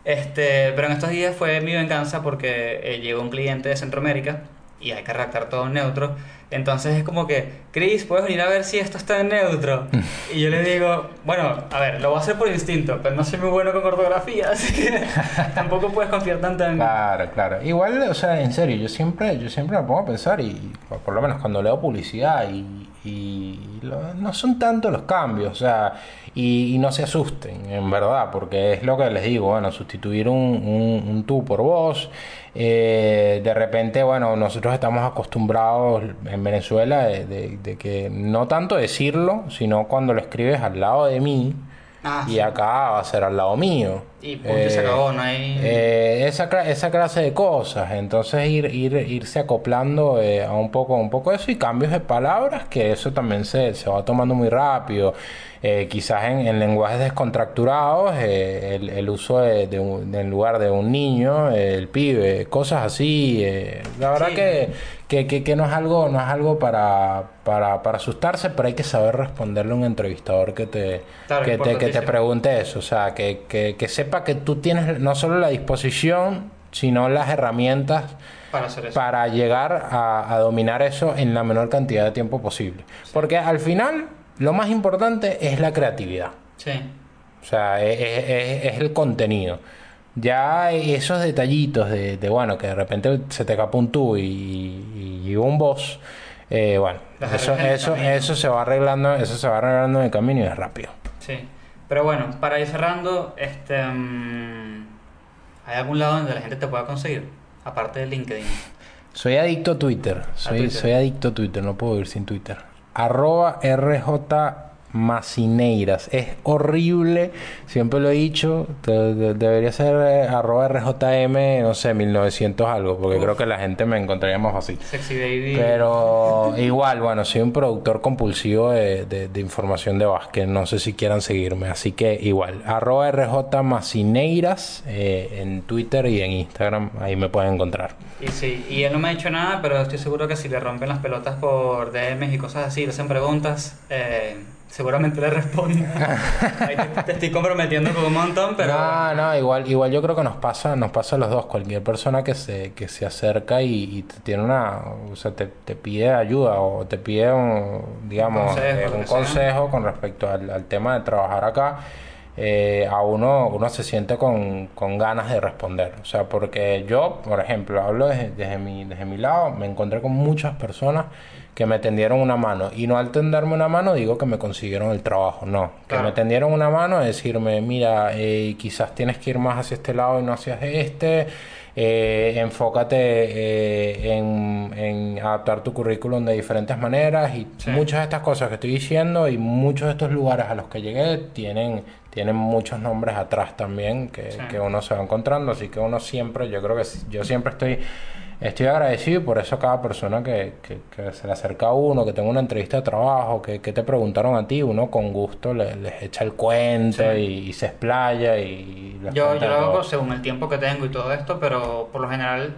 Este, pero en estos días fue mi venganza porque eh, llegó un cliente de Centroamérica y hay que redactar todo en neutro. Entonces es como que, Chris, ¿puedes venir a ver si esto está en neutro? (laughs) Y yo le digo, bueno, a ver, lo voy a hacer por instinto, pero no soy muy bueno con ortografía, así que (laughs) tampoco puedes confiar tanto en mí. Claro, claro. Igual, o sea, en serio, yo siempre, yo siempre me pongo a pensar y por, por lo menos cuando leo publicidad y, y lo- no son tanto los cambios, o sea, y, no se asusten, en verdad, porque es lo que les digo, bueno, sustituir un, un, tú por vos, eh, de repente, bueno, nosotros estamos acostumbrados en Venezuela de, de- de que no tanto decirlo, sino cuando lo escribes al lado de mí. Ah, y sí. acá va a ser al lado mío. Y punto, y se acabó, no hay... eh, esa, esa clase de cosas. Entonces ir, ir, irse acoplando eh, a un poco, un poco eso y cambios de palabras, que eso también se, se va tomando muy rápido. Eh, quizás en, en lenguajes descontracturados, eh, el, el uso de, de un- en lugar de un niño, eh, el pibe, cosas así. eh, la verdad Sí. que, que, que, que no es algo, no es algo para, para, para asustarse, pero hay que saber responderle a un entrevistador que te, Claro, que te, que te pregunte eso. O sea, que, que, que sepa que tú tienes no solo la disposición, sino las herramientas para hacer eso. para llegar a, a dominar eso en la menor cantidad de tiempo posible. Porque al final, lo más importante es la creatividad. Sí. O sea, es- es el contenido. Ya esos detallitos de, de, bueno, que de repente se te escapa un tú y, y, y un voz, eh, bueno, Las eso, eso, eso se va arreglando, eso se va arreglando en el camino y es rápido. Sí. Pero bueno, para ir cerrando, este... mm, ¿Hay algún lado donde la gente te pueda conseguir? Aparte de LinkedIn. Soy adicto a Twitter. Soy, Twitter. soy adicto a Twitter, no puedo vivir sin Twitter. Arroba RJ Macineiras. Es horrible, siempre lo he dicho. de- de- debería ser eh, arroba RJM, no sé, 1900 algo, porque Uf. creo que la gente me encontraría más fácil. Sexy Baby. Pero igual, bueno, soy un productor compulsivo de, de- de información de básquet. No sé si quieran seguirme. Así que igual, arroba RJ Macineiras eh, en Twitter y en Instagram. Ahí me pueden encontrar. Y sí, y él no me ha dicho nada, pero estoy seguro que si le rompen las pelotas por DMs y cosas así, le hacen preguntas, eh, seguramente le respondo. (laughs) Ahí te, te estoy comprometiendo con un montón, pero... No, no, igual, igual yo creo que nos pasa, nos pasa a los dos. Cualquier persona que se, que se acerca y, y te tiene una, o sea, te, te pide ayuda o te pide un, digamos, consejo, eh, un consejo con respecto al, al tema de trabajar acá. Eh, a uno, uno se siente con, con ganas de responder. O sea, porque yo, por ejemplo, hablo desde, desde mi, desde mi lado, me encontré con muchas personas que me tendieron una mano. Y no al tenderme una mano digo que me consiguieron el trabajo, no. Que Claro. me tendieron una mano es decirme, mira, eh, quizás tienes que ir más hacia este lado y no hacia este. eh, enfócate eh, en, en adaptar tu currículum de diferentes maneras y Sí. muchas de estas cosas que estoy diciendo y muchos de estos lugares a los que llegué tienen, tienen muchos nombres atrás también que, Sí. que uno se va encontrando, así que uno siempre, yo creo que yo siempre estoy, estoy agradecido y por eso cada persona que, que- que se le acerca a uno, que tenga una entrevista de trabajo, que, que te preguntaron a ti, uno con gusto le- les echa el cuento Sí. y, y se explaya y Yo, yo lo hago según el tiempo que tengo y todo esto, pero por lo general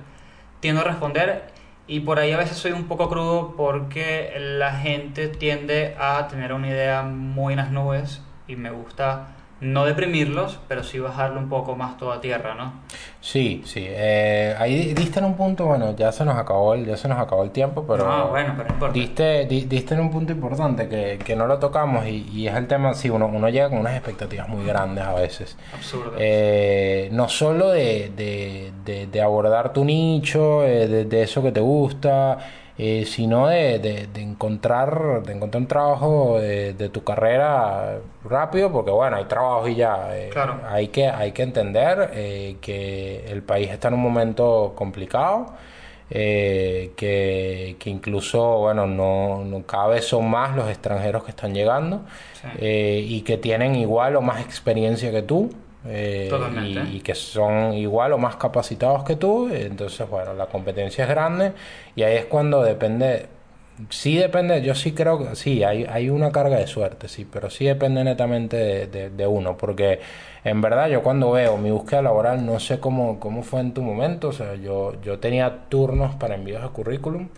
tiendo a responder y por ahí a veces soy un poco crudo porque la gente tiende a tener una idea muy en las nubes y me gusta no deprimirlos, pero sí bajarlo un poco más todo a tierra, ¿no? Sí, sí. eh, ahí diste en un punto, bueno, ya se nos acabó el, ya se nos acabó el tiempo, pero Ah, bueno, pero no importa. diste, di- diste en un punto importante que, que no lo tocamos y, y es el tema, sí, uno, uno llega con unas expectativas muy grandes a veces. Absurdo. Eh, no solo de, de- de- de abordar tu nicho, eh, de, de eso que te gusta, eh, sino de, de- de encontrar, de encontrar un trabajo de, de tu carrera rápido, porque bueno, hay trabajo y ya. eh, Claro. hay, que, hay que entender eh, que el país está en un momento complicado. eh, que, que incluso, bueno, no, no- cada vez son más los extranjeros que están llegando Sí. eh, y que tienen igual o más experiencia que tú. Eh, y, y que son igual o más capacitados que tú, entonces bueno, la competencia es grande y ahí es cuando depende, sí depende, yo sí creo que sí, hay, hay una carga de suerte, sí, pero sí depende netamente de, de- de uno, porque en verdad yo cuando veo mi búsqueda laboral, no sé cómo, cómo fue en tu momento, o sea, yo, yo tenía turnos para envíos de currículum.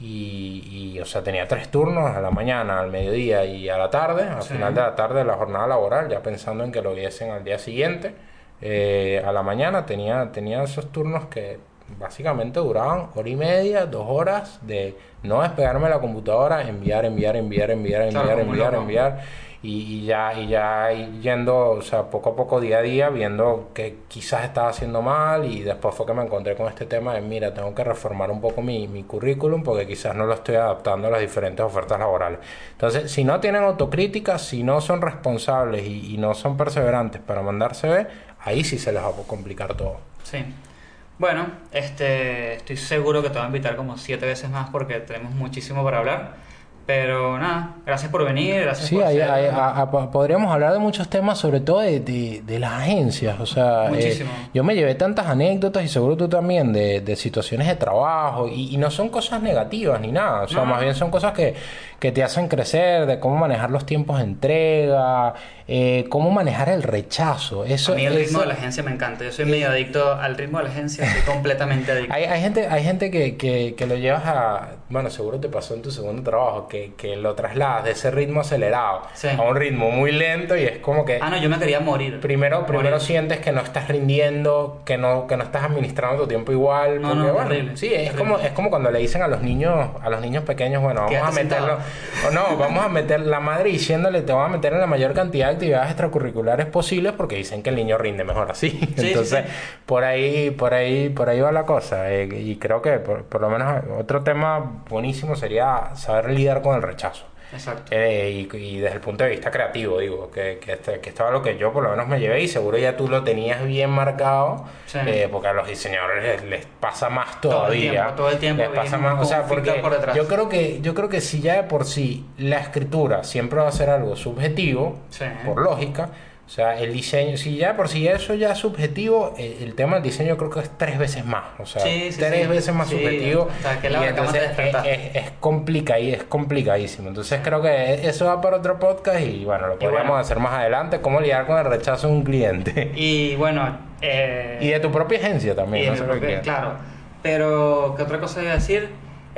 Y, y, o sea, tenía tres turnos, a la mañana, al mediodía y a la tarde, al Sí. final de la tarde la jornada laboral, ya pensando en que lo viesen al día siguiente. Eh, a la mañana tenía, tenía esos turnos que básicamente duraban hora y media, dos horas de no despegarme de la computadora, enviar, enviar, enviar, enviar, enviar, Claro, enviar, enviar. Y, y ya, y yendo, o sea, poco a poco, día a día, viendo que quizás estaba haciendo mal y después fue que me encontré con este tema de, mira, tengo que reformar un poco mi, mi currículum porque quizás no lo estoy adaptando a las diferentes ofertas laborales. Entonces, si no tienen autocrítica, si no son responsables y, y no son perseverantes para mandar CV, ahí sí se les va a complicar todo. Sí. Bueno, este, estoy seguro que te voy a invitar como siete veces más porque tenemos muchísimo para hablar. Pero nada, gracias por venir, gracias Sí, por hay- ser- hay- a- a- podríamos hablar de muchos temas, sobre todo de, de- de las agencias. O sea, eh, yo me llevé tantas anécdotas y seguro tú también de, de situaciones de trabajo y, y no son cosas negativas ni nada. O sea, No. más bien son cosas que, que te hacen crecer, de cómo manejar los tiempos de entrega, eh, cómo manejar el rechazo. Eso, A mí el ritmo de la agencia me encanta. Yo soy medio adicto al ritmo de la agencia, soy (laughs) completamente adicto. Hay, hay gente, hay gente que, que, que lo llevas a. Bueno, seguro te pasó en tu segundo trabajo, que, que lo trasladas de ese ritmo acelerado Sí. a un ritmo muy lento y es como que. Ah, no, yo me quería morir. Primero, primero Morir. sientes que no estás rindiendo, que no, que no estás administrando tu tiempo igual. No, porque, no, bueno, terrible, sí, es como, es como cuando le dicen a los niños, a los niños pequeños, bueno, vamos a meterlo. sentado. O no, vamos a meter la madre diciéndole, te vamos a meter en la mayor cantidad de actividades extracurriculares posibles porque dicen que el niño rinde mejor así. sí, (laughs) Entonces, sí. por ahí, por ahí, por ahí va la cosa. eh, y creo que por, por lo menos otro tema buenísimo sería saber lidiar con el rechazo. Exacto. Eh, y, y desde el punto de vista creativo, digo, que, que, este- que estaba lo que yo por lo menos me llevé y seguro ya tú lo tenías bien marcado, Sí. eh, porque a los diseñadores les, les pasa más Todo el todavía. tiempo, todo el tiempo Les pasa más, o sea, porque por yo creo que yo creo que si ya de por sí la escritura siempre va a ser algo subjetivo, Sí. por lógica, o sea, el diseño, si ya por sí eso ya es subjetivo, el, el tema del diseño creo que es tres veces más, o sea, Sí, sí, tres sí. veces más subjetivo. hasta que y la entonces es, es, es complica- es complicadísimo. Entonces creo que eso va para otro podcast y bueno, lo podríamos bueno. hacer más adelante, cómo lidiar con el rechazo de un cliente. Y bueno, eh, y de tu propia agencia también. y no de mi propio- cliente. claro. Pero, ¿qué otra cosa iba a decir?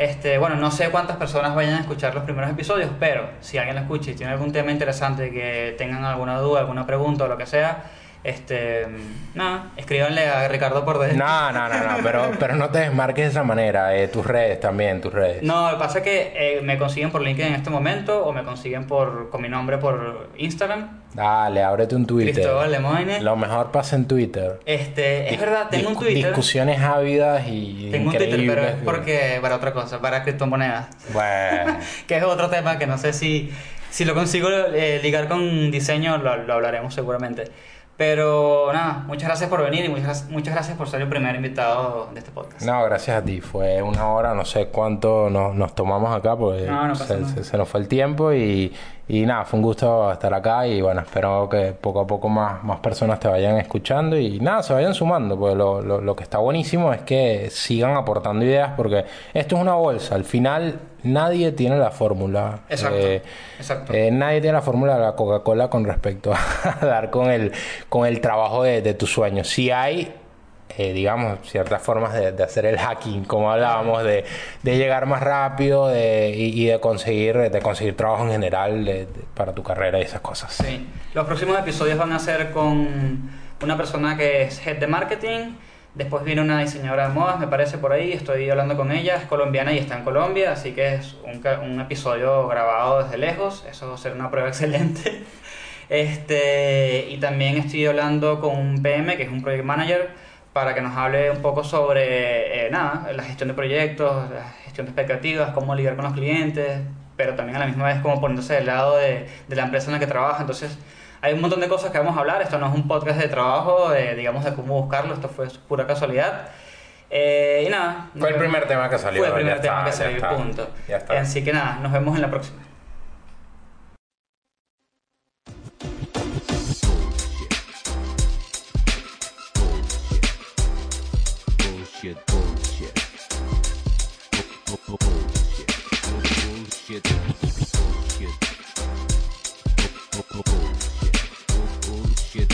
Este, bueno, no sé cuántas personas vayan a escuchar los primeros episodios, pero si alguien lo escucha y tiene algún tema interesante que tengan alguna duda, alguna pregunta o lo que sea, Este, nada, escríbanle a Ricardo por DM. No, no, no, no, pero, pero no te desmarques de esa manera. eh, tus redes también, tus redes. No, lo que pasa es que eh, me consiguen por LinkedIn en este momento o me consiguen por con mi nombre por Instagram, Dale, ábrete un Twitter. Cristóbal Lemoine. Lo mejor pasa en Twitter. Este, es verdad, tengo un Twitter. Discusiones ávidas y Tengo un Twitter, pero es porque para otra cosa, para criptomonedas. Bueno, (laughs) que es otro tema que no sé si, si lo consigo eh, ligar con diseño, lo, lo hablaremos seguramente. Pero nada, muchas gracias por venir y muchas, muchas gracias por ser el primer invitado de este podcast. no, gracias a ti. Fue una hora, no sé cuánto nos, nos tomamos acá, porque No, no pasa se, nada. se- se nos fue el tiempo y, y nada, fue un gusto estar acá y bueno, espero que poco a poco más, más personas te vayan escuchando y nada, se vayan sumando, porque lo, lo, lo que está buenísimo es que sigan aportando ideas, porque esto es una bolsa, al final nadie tiene la fórmula. Exacto, Eh, exacto. eh, nadie tiene la fórmula de la Coca-Cola con respecto (laughs) a dar con el, con el trabajo de, de tus sueños. Si hay, eh, digamos, ciertas formas de, de hacer el hacking, como hablábamos, de, de llegar más rápido de, y, y de conseguir de conseguir trabajo en general para tu carrera y esas cosas. Sí. Los próximos episodios van a ser con una persona que es head de marketing. Después viene una diseñadora de modas, me parece por ahí. Estoy hablando con ella, es colombiana y está en Colombia, así que es un, un episodio grabado desde lejos. Eso va a ser una prueba (laughs) excelente. Este, y también estoy hablando con un PM, que es un project manager, para que nos hable un poco sobre eh, nada, la gestión de proyectos, la gestión de expectativas, cómo lidiar con los clientes, pero también a la misma vez cómo ponerse del lado de, de la empresa en la que trabaja. Entonces, hay un montón de cosas que vamos a hablar. Esto no es un podcast de trabajo, eh, digamos, de cómo buscarlo. Esto fue pura casualidad. Eh, y nada. Fue el primer tema que salió, Fue el primer ya tema está, que ya salió, está, punto. ya está. Así que nada, nos vemos en la próxima. Bullshit, bullshit.